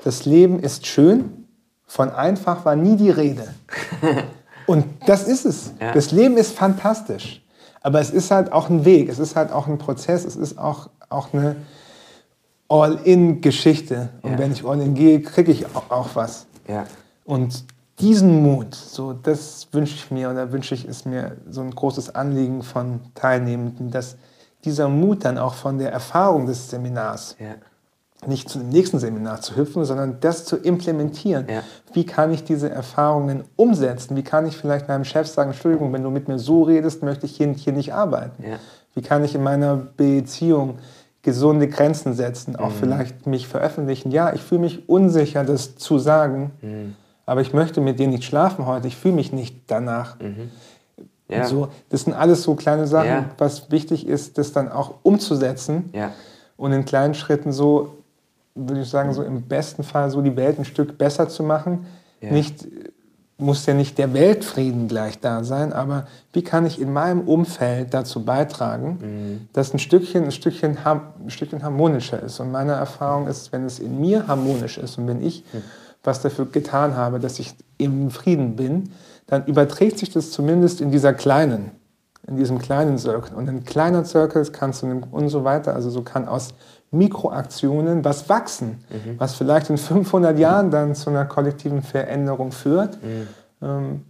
das Leben ist schön, von einfach war nie die Rede. Und das ist es. Ja. Das Leben ist fantastisch. Aber es ist halt auch ein Weg, es ist halt auch ein Prozess, es ist auch, auch eine All-in-Geschichte. Und ja. wenn ich All-in gehe, kriege ich auch, auch was. Ja. Und diesen Mut, so das wünsche ich mir oder wünsche ich, ist mir so ein großes Anliegen von Teilnehmenden, dass dieser Mut dann auch von der Erfahrung des Seminars ja nicht zu dem nächsten Seminar zu hüpfen, sondern das zu implementieren. Ja. Wie kann ich diese Erfahrungen umsetzen? Wie kann ich vielleicht meinem Chef sagen, Entschuldigung, wenn du mit mir so redest, möchte ich hier, hier nicht arbeiten? Ja. Wie kann ich in meiner Beziehung gesunde Grenzen setzen, auch mhm. vielleicht mich veröffentlichen? Ja, ich fühle mich unsicher, das zu sagen, mhm. aber ich möchte mit dir nicht schlafen heute, ich fühle mich nicht danach. Mhm. Ja. So, das sind alles so kleine Sachen, was wichtig ist, das dann auch umzusetzen und in kleinen Schritten so würde ich sagen, so im besten Fall so die Welt ein Stück besser zu machen. Ja. Nicht, muss ja nicht der Weltfrieden gleich da sein, aber wie kann ich in meinem Umfeld dazu beitragen, mhm. dass ein Stückchen, ein, Stückchen, ein Stückchen harmonischer ist. Und meine Erfahrung ist, wenn es in mir harmonisch ist und wenn ich mhm. was dafür getan habe, dass ich im Frieden bin, dann überträgt sich das zumindest in dieser kleinen, in diesem kleinen Circle. Und ein kleiner Circle kannst du und so weiter, also so kann aus Mikroaktionen was wachsen, mhm. was vielleicht in 500 Jahren dann zu einer kollektiven Veränderung führt. Mhm. Ähm,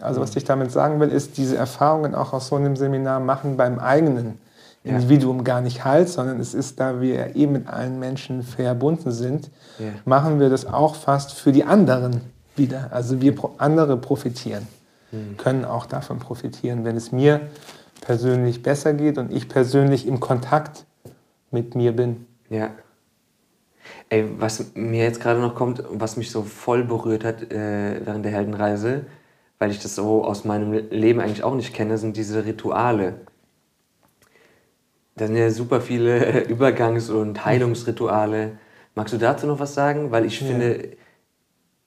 also was ich damit sagen will, ist, diese Erfahrungen auch aus so einem Seminar machen beim eigenen ja. Individuum gar nicht halt, sondern es ist, da wir eben mit allen Menschen verbunden sind, ja. machen wir das auch fast für die anderen wieder. Also wir andere profitieren, mhm. können auch davon profitieren, wenn es mir persönlich besser geht und ich persönlich im Kontakt mit mir bin. Ja. Ey, was mir jetzt gerade noch kommt, was mich so voll berührt hat äh, während der Heldenreise, weil ich das so aus meinem Leben eigentlich auch nicht kenne, sind diese Rituale. Da sind ja super viele Übergangs- und Heilungsrituale. Magst du dazu noch was sagen? Weil ich ja. finde,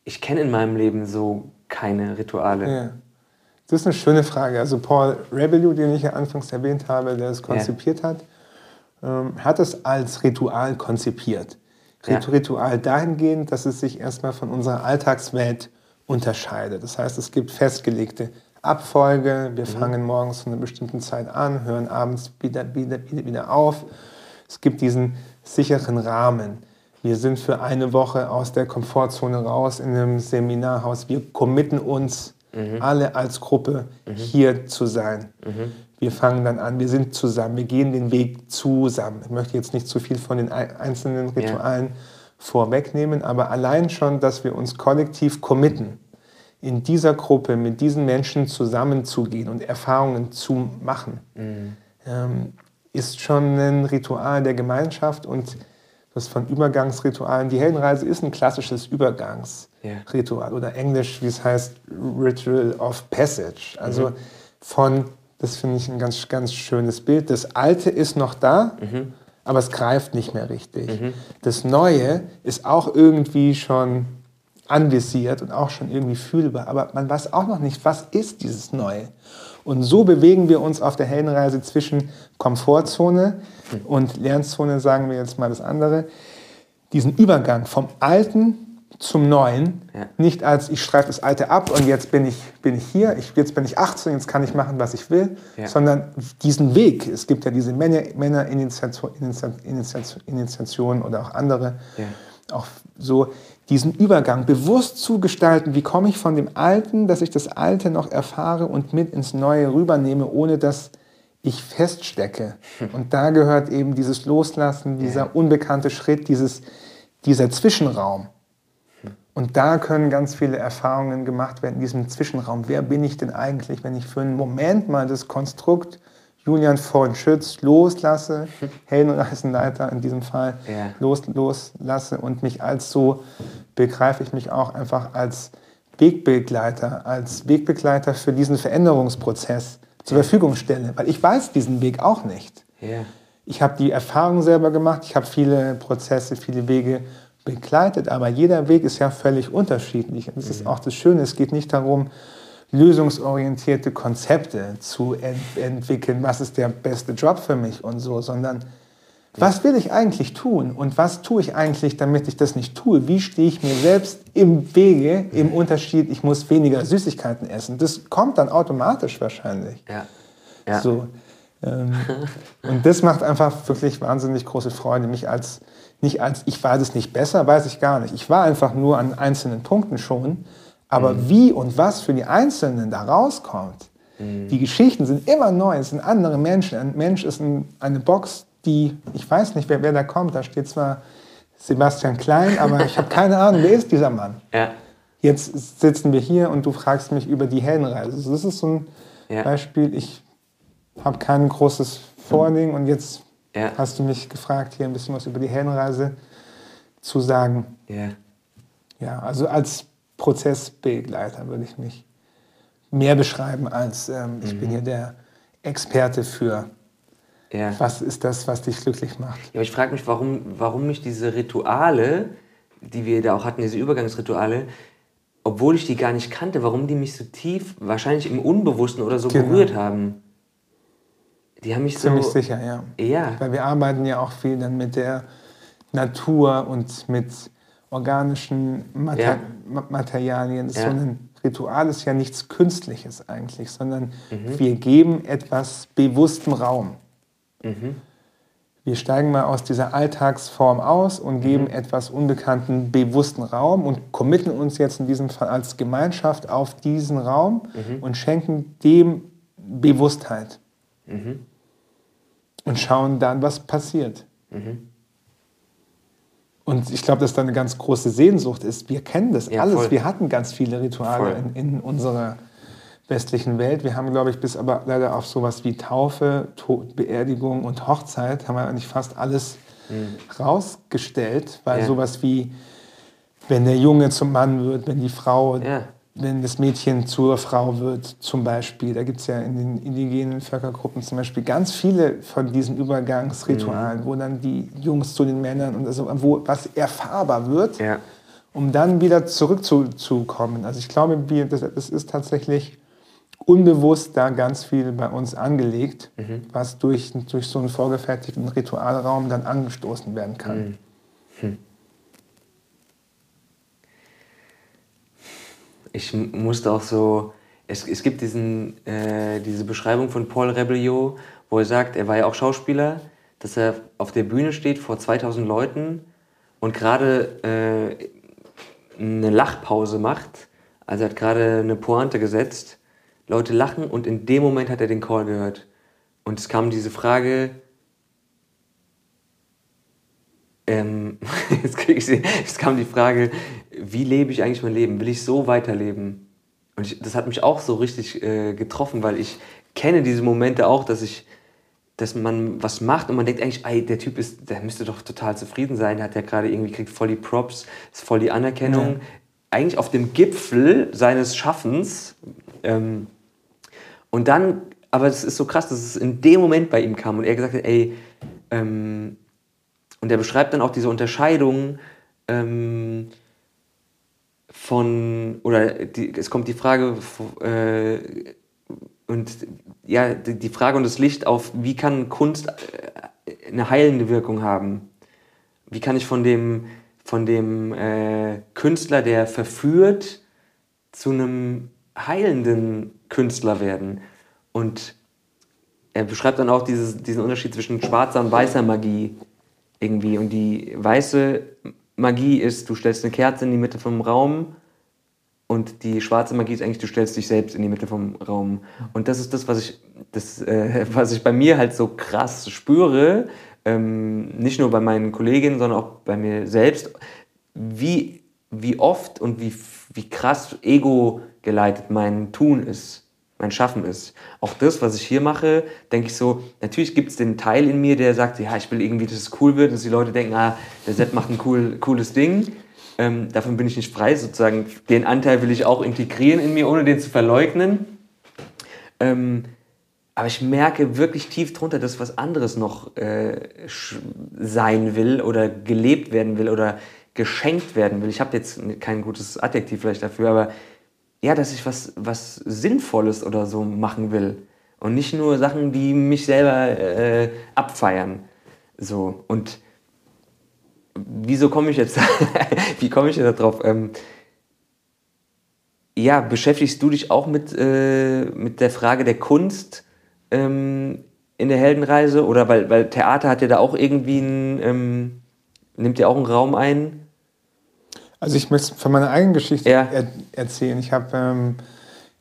ich kenne in meinem Leben so keine Rituale. Ja. Das ist eine schöne Frage. Also Paul Rebelliou, den ich ja anfangs erwähnt habe, der es konzipiert ja. hat, ähm, hat es als Ritual konzipiert. Ja. Ritual dahingehend, dass es sich erstmal von unserer Alltagswelt unterscheidet. Das heißt, es gibt festgelegte Abfolge. Wir mhm. fangen morgens zu einer bestimmten Zeit an, hören abends wieder, wieder, wieder auf. Es gibt diesen sicheren Rahmen. Wir sind für eine Woche aus der Komfortzone raus in einem Seminarhaus. Wir committen uns mhm. alle als Gruppe mhm. hier zu sein. Wir fangen dann an, wir sind zusammen, wir gehen den Weg zusammen. Ich möchte jetzt nicht zu viel von den einzelnen Ritualen ja. vorwegnehmen, aber allein schon, dass wir uns kollektiv committen, in dieser Gruppe mit diesen Menschen zusammenzugehen und Erfahrungen zu machen, mhm. ähm, ist schon ein Ritual der Gemeinschaft und das von Übergangsritualen. Die Heldenreise ist ein klassisches Übergangsritual yeah. oder englisch, wie es heißt, Ritual of Passage. Also mhm. von das finde ich ein ganz, ganz schönes Bild. Das Alte ist noch da, mhm. aber es greift nicht mehr richtig. Mhm. Das Neue ist auch irgendwie schon anvisiert und auch schon irgendwie fühlbar, aber man weiß auch noch nicht, was ist dieses Neue. Und so bewegen wir uns auf der Heldenreise zwischen Komfortzone mhm. und Lernzone, sagen wir jetzt mal das andere, diesen Übergang vom Alten zum Neuen. Ja. Nicht als ich streife das Alte ab und jetzt bin ich, bin ich hier, ich, jetzt bin ich 18, jetzt kann ich machen, was ich will, ja. sondern diesen Weg. Es gibt ja diese Männerinitiationen oder auch andere, ja. auch so diesen Übergang bewusst zu gestalten. Wie komme ich von dem Alten, dass ich das Alte noch erfahre und mit ins Neue rübernehme, ohne dass ich feststecke. Und da gehört eben dieses Loslassen, dieser unbekannte Schritt, dieses, dieser Zwischenraum. Und da können ganz viele Erfahrungen gemacht werden in diesem Zwischenraum. Wer bin ich denn eigentlich, wenn ich für einen Moment mal das Konstrukt Julian von Schütz loslasse, Heldenreisenleiter in diesem Fall, ja. los, loslasse und mich als so begreife ich mich auch einfach als Wegbegleiter, als Wegbegleiter für diesen Veränderungsprozess zur Verfügung stelle, weil ich weiß diesen Weg auch nicht. Ja. Ich habe die Erfahrung selber gemacht, ich habe viele Prozesse, viele Wege begleitet, aber jeder Weg ist ja völlig unterschiedlich. Und das mhm. ist auch das Schöne, es geht nicht darum, lösungsorientierte Konzepte zu ent entwickeln, was ist der beste Job für mich und so, sondern was will ich eigentlich tun und was tue ich eigentlich, damit ich das nicht tue? Wie stehe ich mir selbst im Wege, im Unterschied, ich muss weniger Süßigkeiten essen? Das kommt dann automatisch wahrscheinlich. Ja. ja. So, ähm, und das macht einfach wirklich wahnsinnig große Freude, mich als, nicht als, ich weiß es nicht besser, weiß ich gar nicht. Ich war einfach nur an einzelnen Punkten schon, aber mhm. wie und was für die Einzelnen da rauskommt, mhm. die Geschichten sind immer neu, es sind andere Menschen. Ein Mensch ist ein, eine Box, die, ich weiß nicht, wer, wer da kommt, da steht zwar Sebastian Klein, aber ich habe keine Ahnung, wer ist dieser Mann? Ja. Jetzt sitzen wir hier und du fragst mich über die Heldenreise. Also das ist so ein ja. Beispiel, ich habe kein großes Vording und jetzt ja. hast du mich gefragt, hier ein bisschen was über die Heldenreise zu sagen. Ja. Ja, also als Prozessbegleiter würde ich mich mehr beschreiben als ähm, ich bin mhm. hier der Experte für ja. Was ist das, was dich glücklich macht? Ja, ich frage mich, warum, warum mich diese Rituale, die wir da auch hatten, diese Übergangsrituale, obwohl ich die gar nicht kannte, warum die mich so tief, wahrscheinlich im Unbewussten oder so genau. berührt haben. Die haben mich Ziemlich so. Ziemlich sicher, ja. Ja. Weil wir arbeiten ja auch viel dann mit der Natur und mit organischen Mater ja. Materialien. Ja. So ein Ritual ist ja nichts Künstliches eigentlich, sondern mhm. wir geben etwas bewusstem Raum. Mhm. Wir steigen mal aus dieser Alltagsform aus und mhm. geben etwas unbekannten bewussten Raum und committen uns jetzt in diesem Fall als Gemeinschaft auf diesen Raum mhm. und schenken dem Bewusstheit. Mhm. Und schauen dann, was passiert. Mhm. Und ich glaube, dass da eine ganz große Sehnsucht ist. Wir kennen das ja, alles. Voll. Wir hatten ganz viele Rituale in, in unserer westlichen Welt. Wir haben, glaube ich, bis aber leider auf sowas wie Taufe, Tod, Beerdigung und Hochzeit haben wir eigentlich fast alles mhm. rausgestellt, weil ja. sowas wie, wenn der Junge zum Mann wird, wenn die Frau, ja. Wenn das Mädchen zur Frau wird, zum Beispiel, da gibt es ja in den indigenen Völkergruppen zum Beispiel ganz viele von diesen Übergangsritualen, mhm. wo dann die Jungs zu den Männern und also, wo was erfahrbar wird. Ja um dann wieder zurückzukommen. Also ich glaube, das, ist tatsächlich unbewusst da ganz viel bei uns angelegt, mhm. was durch, durch so einen vorgefertigten Ritualraum dann angestoßen werden kann. Mhm. Hm. Ich musste auch so, es, es gibt diesen, äh, diese Beschreibung von Paul Rebelliot, wo er sagt, er war ja auch Schauspieler, dass er auf der Bühne steht vor 2000 Leuten und gerade äh, eine Lachpause macht. Also er hat gerade eine Pointe gesetzt Leute lachen und in dem Moment hat er den Call gehört. Und es kam diese Frage, ähm, jetzt krieg ich sie, es kam die Frage, wie lebe ich eigentlich mein Leben? Will ich so weiterleben? Und ich, das hat mich auch so richtig äh, getroffen, weil ich kenne diese Momente auch, dass ich, dass man was macht und man denkt eigentlich, ey, der Typ ist, der müsste doch total zufrieden sein, der hat ja gerade irgendwie kriegt voll die Props, ist voll die Anerkennung. Ja. Eigentlich auf dem Gipfel seines Schaffens. Ähm, und dann, aber es ist so krass, dass es in dem Moment bei ihm kam und er gesagt hat, ey, ähm, und er beschreibt dann auch diese Unterscheidung ähm, von, oder die, es kommt die Frage, äh, und ja, die, Frage und das Licht auf, wie kann Kunst äh, eine heilende Wirkung haben? Wie kann ich von dem, von dem äh, Künstler, der verführt, zu einem heilenden Künstler werden. Und er beschreibt dann auch dieses, diesen Unterschied zwischen schwarzer und weißer Magie irgendwie. Und die weiße Magie ist, du stellst eine Kerze in die Mitte vom Raum und die schwarze Magie ist eigentlich, du stellst dich selbst in die Mitte vom Raum. Und das ist das, was ich, das, äh, was ich bei mir halt so krass spüre, ähm, nicht nur bei meinen Kolleginnen, sondern auch bei mir selbst, wie, wie oft und wie, wie krass ego geleitet mein Tun ist, mein Schaffen ist. Auch das, was ich hier mache, denke ich so, natürlich gibt es den Teil in mir, der sagt, ja, ich will irgendwie, dass es cool wird, dass die Leute denken, ah, der Sepp macht ein cool, cooles Ding. Ähm, davon bin ich nicht frei, sozusagen. Den Anteil will ich auch integrieren in mir, ohne den zu verleugnen. Ähm, aber ich merke wirklich tief drunter, dass was anderes noch äh, sein will oder gelebt werden will oder geschenkt werden will. Ich habe jetzt kein gutes Adjektiv vielleicht dafür, aber ja, dass ich was, was Sinnvolles oder so machen will. Und nicht nur Sachen, die mich selber äh, abfeiern. So. Und wieso komme ich jetzt, wie komme ich jetzt darauf? Ähm, ja, beschäftigst du dich auch mit, äh, mit der Frage der Kunst ähm, in der Heldenreise? Oder weil, weil Theater hat ja da auch irgendwie einen, ähm, nimmt ja auch einen Raum ein? Also ich möchte von meiner eigenen Geschichte ja. er erzählen. Ich habe ähm,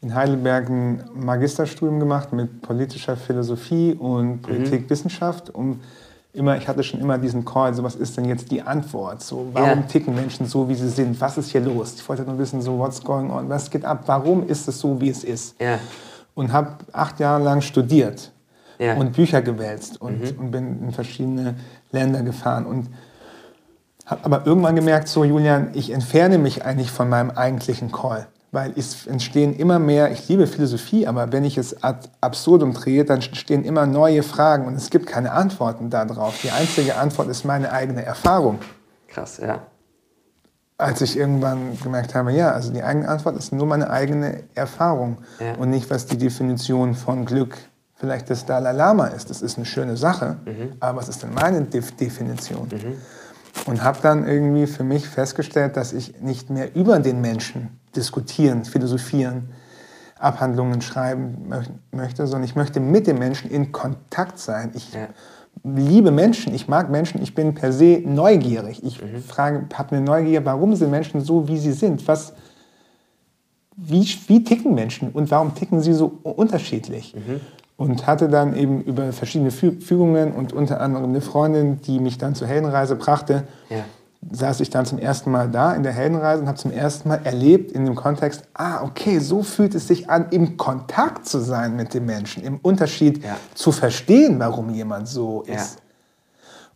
in Heidelberg ein Magisterstudium gemacht mit politischer Philosophie und mhm. Politikwissenschaft, um immer, ich hatte schon immer diesen Call, so was ist denn jetzt die Antwort? So, warum ja. ticken Menschen so, wie sie sind? Was ist hier los? Ich wollte nur wissen, so, what's going on? Was geht ab? Warum ist es so, wie es ist? Ja. Und habe acht Jahre lang studiert ja. und Bücher gewälzt und, mhm. und, bin in verschiedene Länder gefahren und habe aber irgendwann gemerkt, so Julian, ich entferne mich eigentlich von meinem eigentlichen Call weil es entstehen immer mehr, ich liebe Philosophie, aber wenn ich es ad absurdum drehe, dann entstehen immer neue Fragen und es gibt keine Antworten darauf. Die einzige Antwort ist meine eigene Erfahrung. Krass, ja. Als ich irgendwann gemerkt habe, ja, also die eigene Antwort ist nur meine eigene Erfahrung ja. und nicht, was die Definition von Glück vielleicht des Dalai Lama ist. Das ist eine schöne Sache, mhm. aber was ist denn meine De Definition? Mhm. Und habe dann irgendwie für mich festgestellt, dass ich nicht mehr über den Menschen diskutieren, philosophieren, Abhandlungen schreiben möchte, sondern ich möchte mit den Menschen in Kontakt sein. Ich ja. liebe Menschen, ich mag Menschen, ich bin per se neugierig. Ich mhm. frage, habe eine Neugier, warum sind Menschen so, wie sie sind? Was, wie, wie ticken Menschen und warum ticken sie so unterschiedlich? Mhm und hatte dann eben über verschiedene Fügungen und unter anderem eine Freundin, die mich dann zur Heldenreise brachte, ja. saß ich dann zum ersten Mal da in der Heldenreise und habe zum ersten Mal erlebt in dem Kontext, ah, okay, so fühlt es sich an, im Kontakt zu sein mit dem Menschen, im Unterschied ja. zu verstehen, warum jemand so ist. Ja.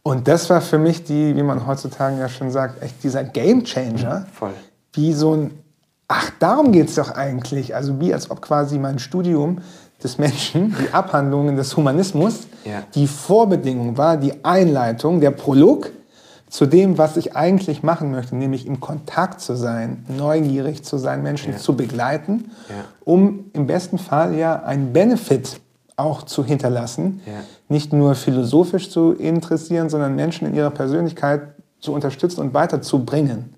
Und das war für mich die, wie man heutzutage ja schon sagt, echt dieser Game Changer. Voll. Wie so ein, ach, darum geht es doch eigentlich. Also wie als ob quasi mein Studium des Menschen, die Abhandlungen des Humanismus, ja. die Vorbedingung war, die Einleitung, der Prolog zu dem, was ich eigentlich machen möchte, nämlich im Kontakt zu sein, neugierig zu sein, Menschen ja. zu begleiten, ja. um im besten Fall ja einen Benefit auch zu hinterlassen, nicht nur philosophisch zu interessieren, sondern Menschen in ihrer Persönlichkeit zu unterstützen und weiterzubringen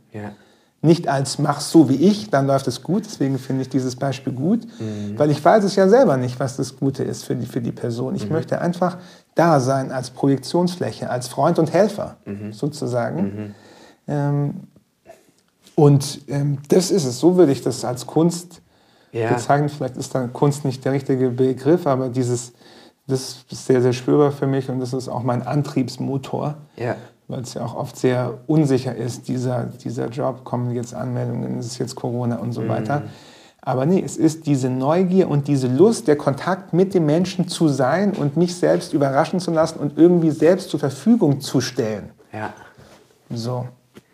nicht als mach so wie ich, dann läuft es gut. Deswegen finde ich dieses Beispiel gut, mhm. weil ich weiß es ja selber nicht, was das Gute ist für die, für die Person. Ich mhm. möchte einfach da sein als Projektionsfläche, als Freund und Helfer mhm. sozusagen. Mhm. Ähm, und ähm, das ist es. So würde ich das als Kunst ja. bezeichnen. Vielleicht ist dann Kunst nicht der richtige Begriff, aber dieses, das ist sehr, sehr spürbar für mich und das ist auch mein Antriebsmotor. Ja weil es ja auch oft sehr unsicher ist, dieser, dieser Job, kommen jetzt Anmeldungen, ist es jetzt Corona und so mhm. weiter. Aber nee, es ist diese Neugier und diese Lust, der Kontakt mit dem Menschen zu sein und mich selbst überraschen zu lassen und irgendwie selbst zur Verfügung zu stellen. Ja. So.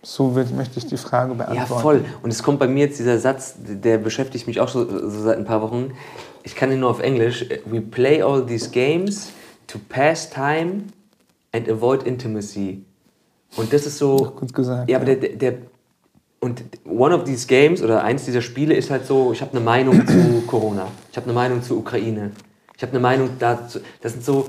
So wird, möchte ich die Frage beantworten. Ja, voll. Und es kommt bei mir jetzt dieser Satz, der beschäftigt mich auch so, so seit ein paar Wochen. Ich kann ihn nur auf Englisch. We play all these games to pass time and avoid intimacy. Und das ist so. Gut gesagt. Ja, aber der, der, und one of these games oder eins dieser Spiele ist halt so, ich habe eine Meinung zu Corona, ich habe eine Meinung zur Ukraine, ich habe eine Meinung dazu. Das sind so,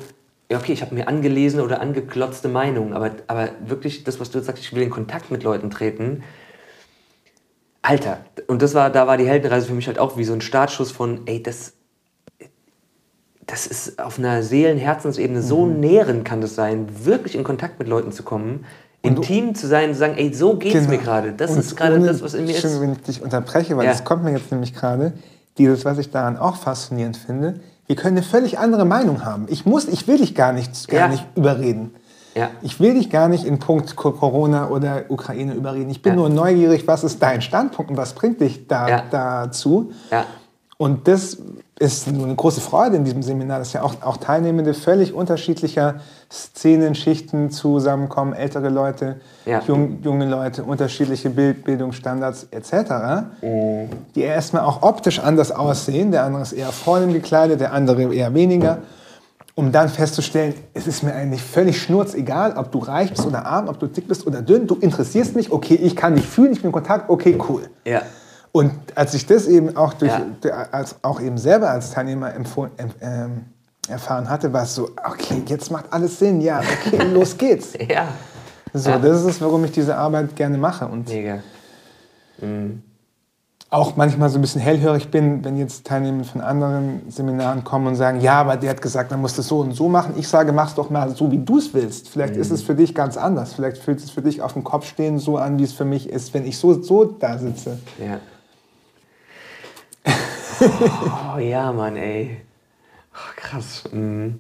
ja okay, ich habe mir angelesen oder angeklotzte Meinungen, aber, aber wirklich das, was du jetzt sagst, ich will in Kontakt mit Leuten treten. Alter, und das war, da war die Heldenreise für mich halt auch wie so ein Startschuss von, ey, das, das ist auf einer Seelen-Herzensebene so mhm. nährend kann das sein, wirklich in Kontakt mit Leuten zu kommen, intim zu sein und zu sagen, ey, so geht's Genau. mir gerade. Das Und ist gerade das, was in mir ist. wenn ich dich unterbreche, weil Ja. das kommt mir jetzt nämlich gerade. Dieses, was ich daran auch faszinierend finde, wir können eine völlig andere Meinung haben. Ich muss, ich will dich gar nicht, gar Ja. nicht überreden. Ja. Ich will dich gar nicht in Punkt Co- Corona oder Ukraine überreden. Ich bin nur neugierig, was ist dein Standpunkt und was bringt dich da, dazu. Und das ist nur eine große Freude in diesem Seminar, dass ja auch, auch Teilnehmende völlig unterschiedlicher Szenen, Schichten zusammenkommen, ältere Leute, Ja. jung, junge Leute, unterschiedliche Bild, Bildungsstandards etc., die erstmal auch optisch anders aussehen. Der andere ist eher vornehm gekleidet, der andere eher weniger. Um dann festzustellen, es ist mir eigentlich völlig schnurzegal, ob du reich bist oder arm, ob du dick bist oder dünn. Du interessierst mich, okay, ich kann dich fühlen, ich bin in Kontakt, okay, cool. Ja. Und als ich das eben auch, durch, Ja. als, auch eben selber als Teilnehmer empfohlen, em- ähm, erfahren hatte, war es so, okay, jetzt macht alles Sinn, ja, okay, los geht's. Ja. So, Ja. das ist es, warum ich diese Arbeit gerne mache. Und Mega. auch manchmal so ein bisschen hellhörig bin, wenn jetzt Teilnehmer von anderen Seminaren kommen und sagen, ja, aber der hat gesagt, man muss das so und so machen. Ich sage, mach's doch mal so, wie du es willst. Vielleicht ist es für dich ganz anders. Vielleicht fühlt es für dich auf dem Kopf stehen so an, wie es für mich ist, wenn ich so, so da sitze. Ja. Oh ja, Mann, ey. Oh, krass. Mhm.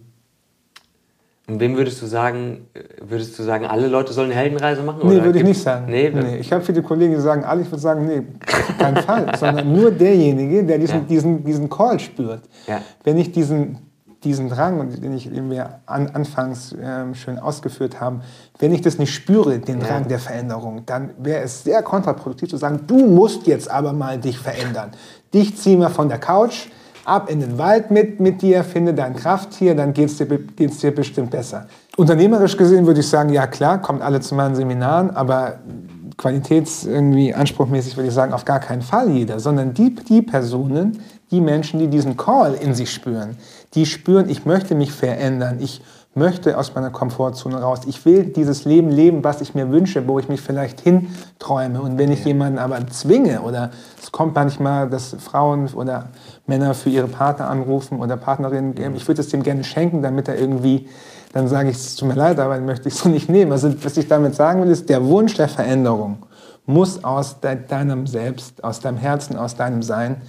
Und wem würdest du sagen, äh, würdest du sagen, alle Leute sollen eine Heldenreise machen? Nee, oder würde ich nicht sagen. Nee, nee. Ich habe viele Kollegen, die sagen alle, ich würde sagen, nee, keinen Fall. Sondern nur derjenige, der diesen, Ja. diesen, diesen Call spürt. Ja. Wenn ich diesen, diesen Drang, und den ich den wir an, anfangs ähm, schön ausgeführt haben, wenn ich das nicht spüre, den Ja. Drang der Veränderung, dann wäre es sehr kontraproduktiv zu sagen, du musst jetzt aber mal dich verändern. Dich ziehen wir von der Couch ab in den Wald mit, mit dir, finde dein Krafttier, dann geht es dir, geht's dir bestimmt besser. Unternehmerisch gesehen würde ich sagen, ja klar, kommt alle zu meinen Seminaren, aber qualitäts irgendwie anspruchmäßig würde ich sagen, auf gar keinen Fall jeder, sondern die, die Personen, die Menschen, die diesen Call in sich spüren, die spüren, ich möchte mich verändern, ich möchte aus meiner Komfortzone raus, ich will dieses Leben leben, was ich mir wünsche, wo ich mich vielleicht hinträume. Und wenn ich jemanden aber zwinge oder es kommt manchmal, dass Frauen oder Männer für ihre Partner anrufen oder Partnerinnen, ich würde es dem gerne schenken, damit er irgendwie dann sage ich, es tut mir leid, aber möchte ich so nicht nehmen. Also was ich damit sagen will, ist, der Wunsch der Veränderung muss aus de deinem Selbst, aus deinem Herzen, aus deinem Sein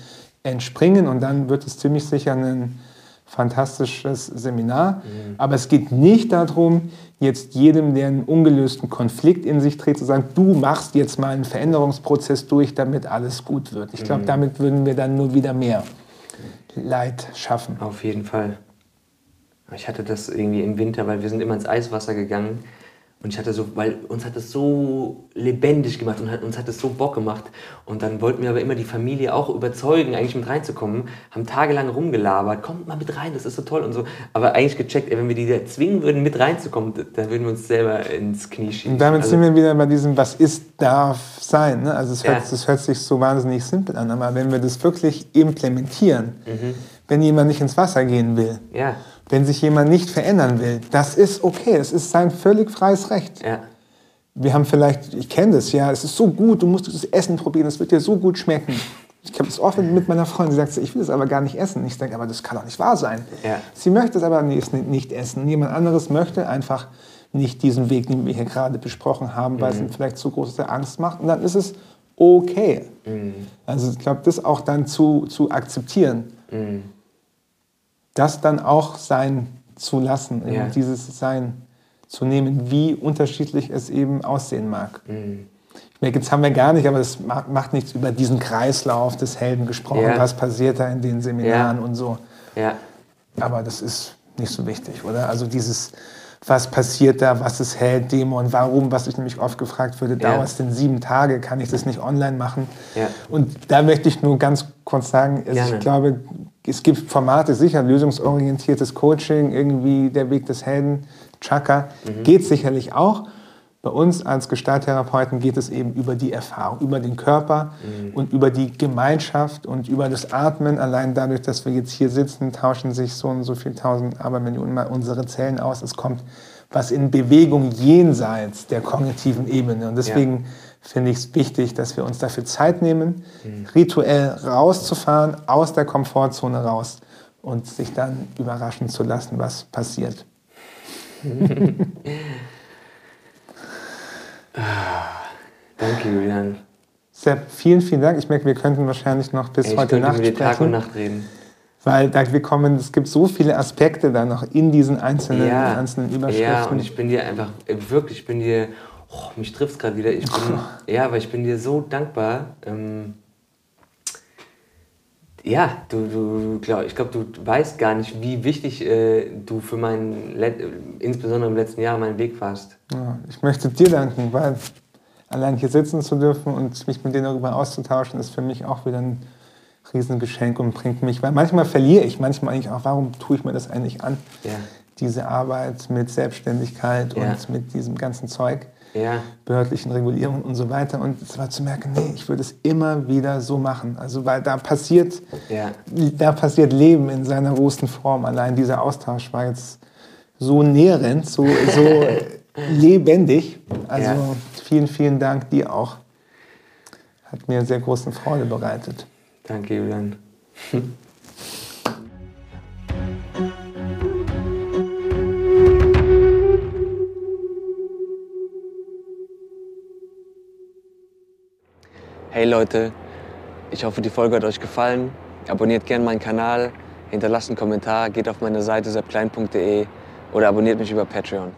entspringen und dann wird es ziemlich sicher ein fantastisches Seminar. Aber es geht nicht darum, jetzt jedem, der einen ungelösten Konflikt in sich trägt, zu sagen, du machst jetzt mal einen Veränderungsprozess durch, damit alles gut wird. Ich glaube, damit würden wir dann nur wieder mehr Leid schaffen. Auf jeden Fall. Ich hatte das irgendwie im Winter, weil wir sind immer ins Eiswasser gegangen. Und ich hatte so, weil uns hat das so lebendig gemacht und hat, uns hat das so Bock gemacht. Und dann wollten wir aber immer die Familie auch überzeugen, eigentlich mit reinzukommen. Haben tagelang rumgelabert, kommt mal mit rein, das ist so toll und so. Aber eigentlich gecheckt, ey, wenn wir die da zwingen würden, mit reinzukommen, da- da würden wir uns selber ins Knie schießen. Und damit Also- sind wir wieder bei diesem, was ist, darf sein. Ne? Also es hört, Ja. das hört sich so wahnsinnig simpel an, aber wenn wir das wirklich implementieren, Mhm. wenn jemand nicht ins Wasser gehen will, Ja, wenn sich jemand nicht verändern will, das ist okay, das ist sein völlig freies Recht. ja, Wir haben vielleicht, ich kenne das, ja, es ist so gut, du musst das Essen probieren, das wird dir so gut schmecken. Ich habe es oft mit meiner Freundin, sie sagt, ich will das aber gar nicht essen. Ich denke, aber das kann doch nicht wahr sein. Ja. Sie möchte es aber nicht, essen. Jemand anderes möchte einfach nicht diesen Weg, den wir hier gerade besprochen haben, weil es ihm vielleicht zu große Angst macht. Und dann ist es okay. Also ich glaube, das auch dann zu, zu akzeptieren, das dann auch sein zu lassen, Ja. dieses Sein zu nehmen, wie unterschiedlich es eben aussehen mag. Ich merke, jetzt haben wir gar nicht, aber das macht, nichts über diesen Kreislauf des Helden gesprochen, Ja. was passiert da in den Seminaren Ja. und so. ja, Aber das ist nicht so wichtig, oder? Also dieses, was passiert da, was ist Held, Dämon, warum, was ich nämlich oft gefragt würde, Ja. dauert es denn sieben Tage, kann ich das nicht online machen? Ja. Und da möchte ich nur ganz kurz sagen, also ich glaube, es gibt Formate, sicher, lösungsorientiertes Coaching, irgendwie der Weg des Helden, Chaka, Mhm. geht sicherlich auch. Bei uns als Gestalttherapeuten geht es eben über die Erfahrung, über den Körper Mhm. und über die Gemeinschaft und über das Atmen. Allein dadurch, dass wir jetzt hier sitzen, tauschen sich so und so viel tausend, aber Millionen Mal unsere Zellen aus. Es kommt was in Bewegung jenseits der kognitiven Ebene. Und deswegen finde ich es wichtig, dass wir uns dafür Zeit nehmen, rituell rauszufahren, aus der Komfortzone raus und sich dann überraschen zu lassen, was passiert. Danke, Julian. Sepp, vielen, vielen Dank. Ich merke, wir könnten wahrscheinlich noch bis ich heute Nacht mit dir Tag und sprechen. Nacht reden. Weil da wir kommen, es gibt so viele Aspekte da noch in diesen einzelnen, Ja, einzelnen ja, Überschriften. und ich bin dir einfach, wirklich, ich bin dir, oh, mich trifft es gerade wieder. Ich bin, ja, weil ich bin dir so dankbar. Ähm, ja, du, du glaub, ich glaube, du weißt gar nicht, wie wichtig äh, du für meinen, Let insbesondere im letzten Jahr, meinen Weg warst. ja, ich möchte dir danken, weil allein hier sitzen zu dürfen und mich mit dir darüber auszutauschen, ist für mich auch wieder ein Riesengeschenk und bringt mich, weil manchmal verliere ich, manchmal eigentlich auch, warum tue ich mir das eigentlich an? Ja, Diese Arbeit mit Selbstständigkeit Ja. und mit diesem ganzen Zeug. Ja, behördlichen Regulierungen und so weiter. Und es war zu merken, nee, ich würde es immer wieder so machen. Also weil da passiert, ja. da passiert Leben in seiner rohsten Form. Allein dieser Austausch war jetzt so nährend, so, so lebendig. Also Ja. vielen, vielen Dank dir auch. Hat mir sehr große Freude bereitet. Danke, Julian. Hey Leute, ich hoffe, die Folge hat euch gefallen. Abonniert gerne meinen Kanal, hinterlasst einen Kommentar, geht auf meine Seite seppklein.de oder abonniert mich über Patreon.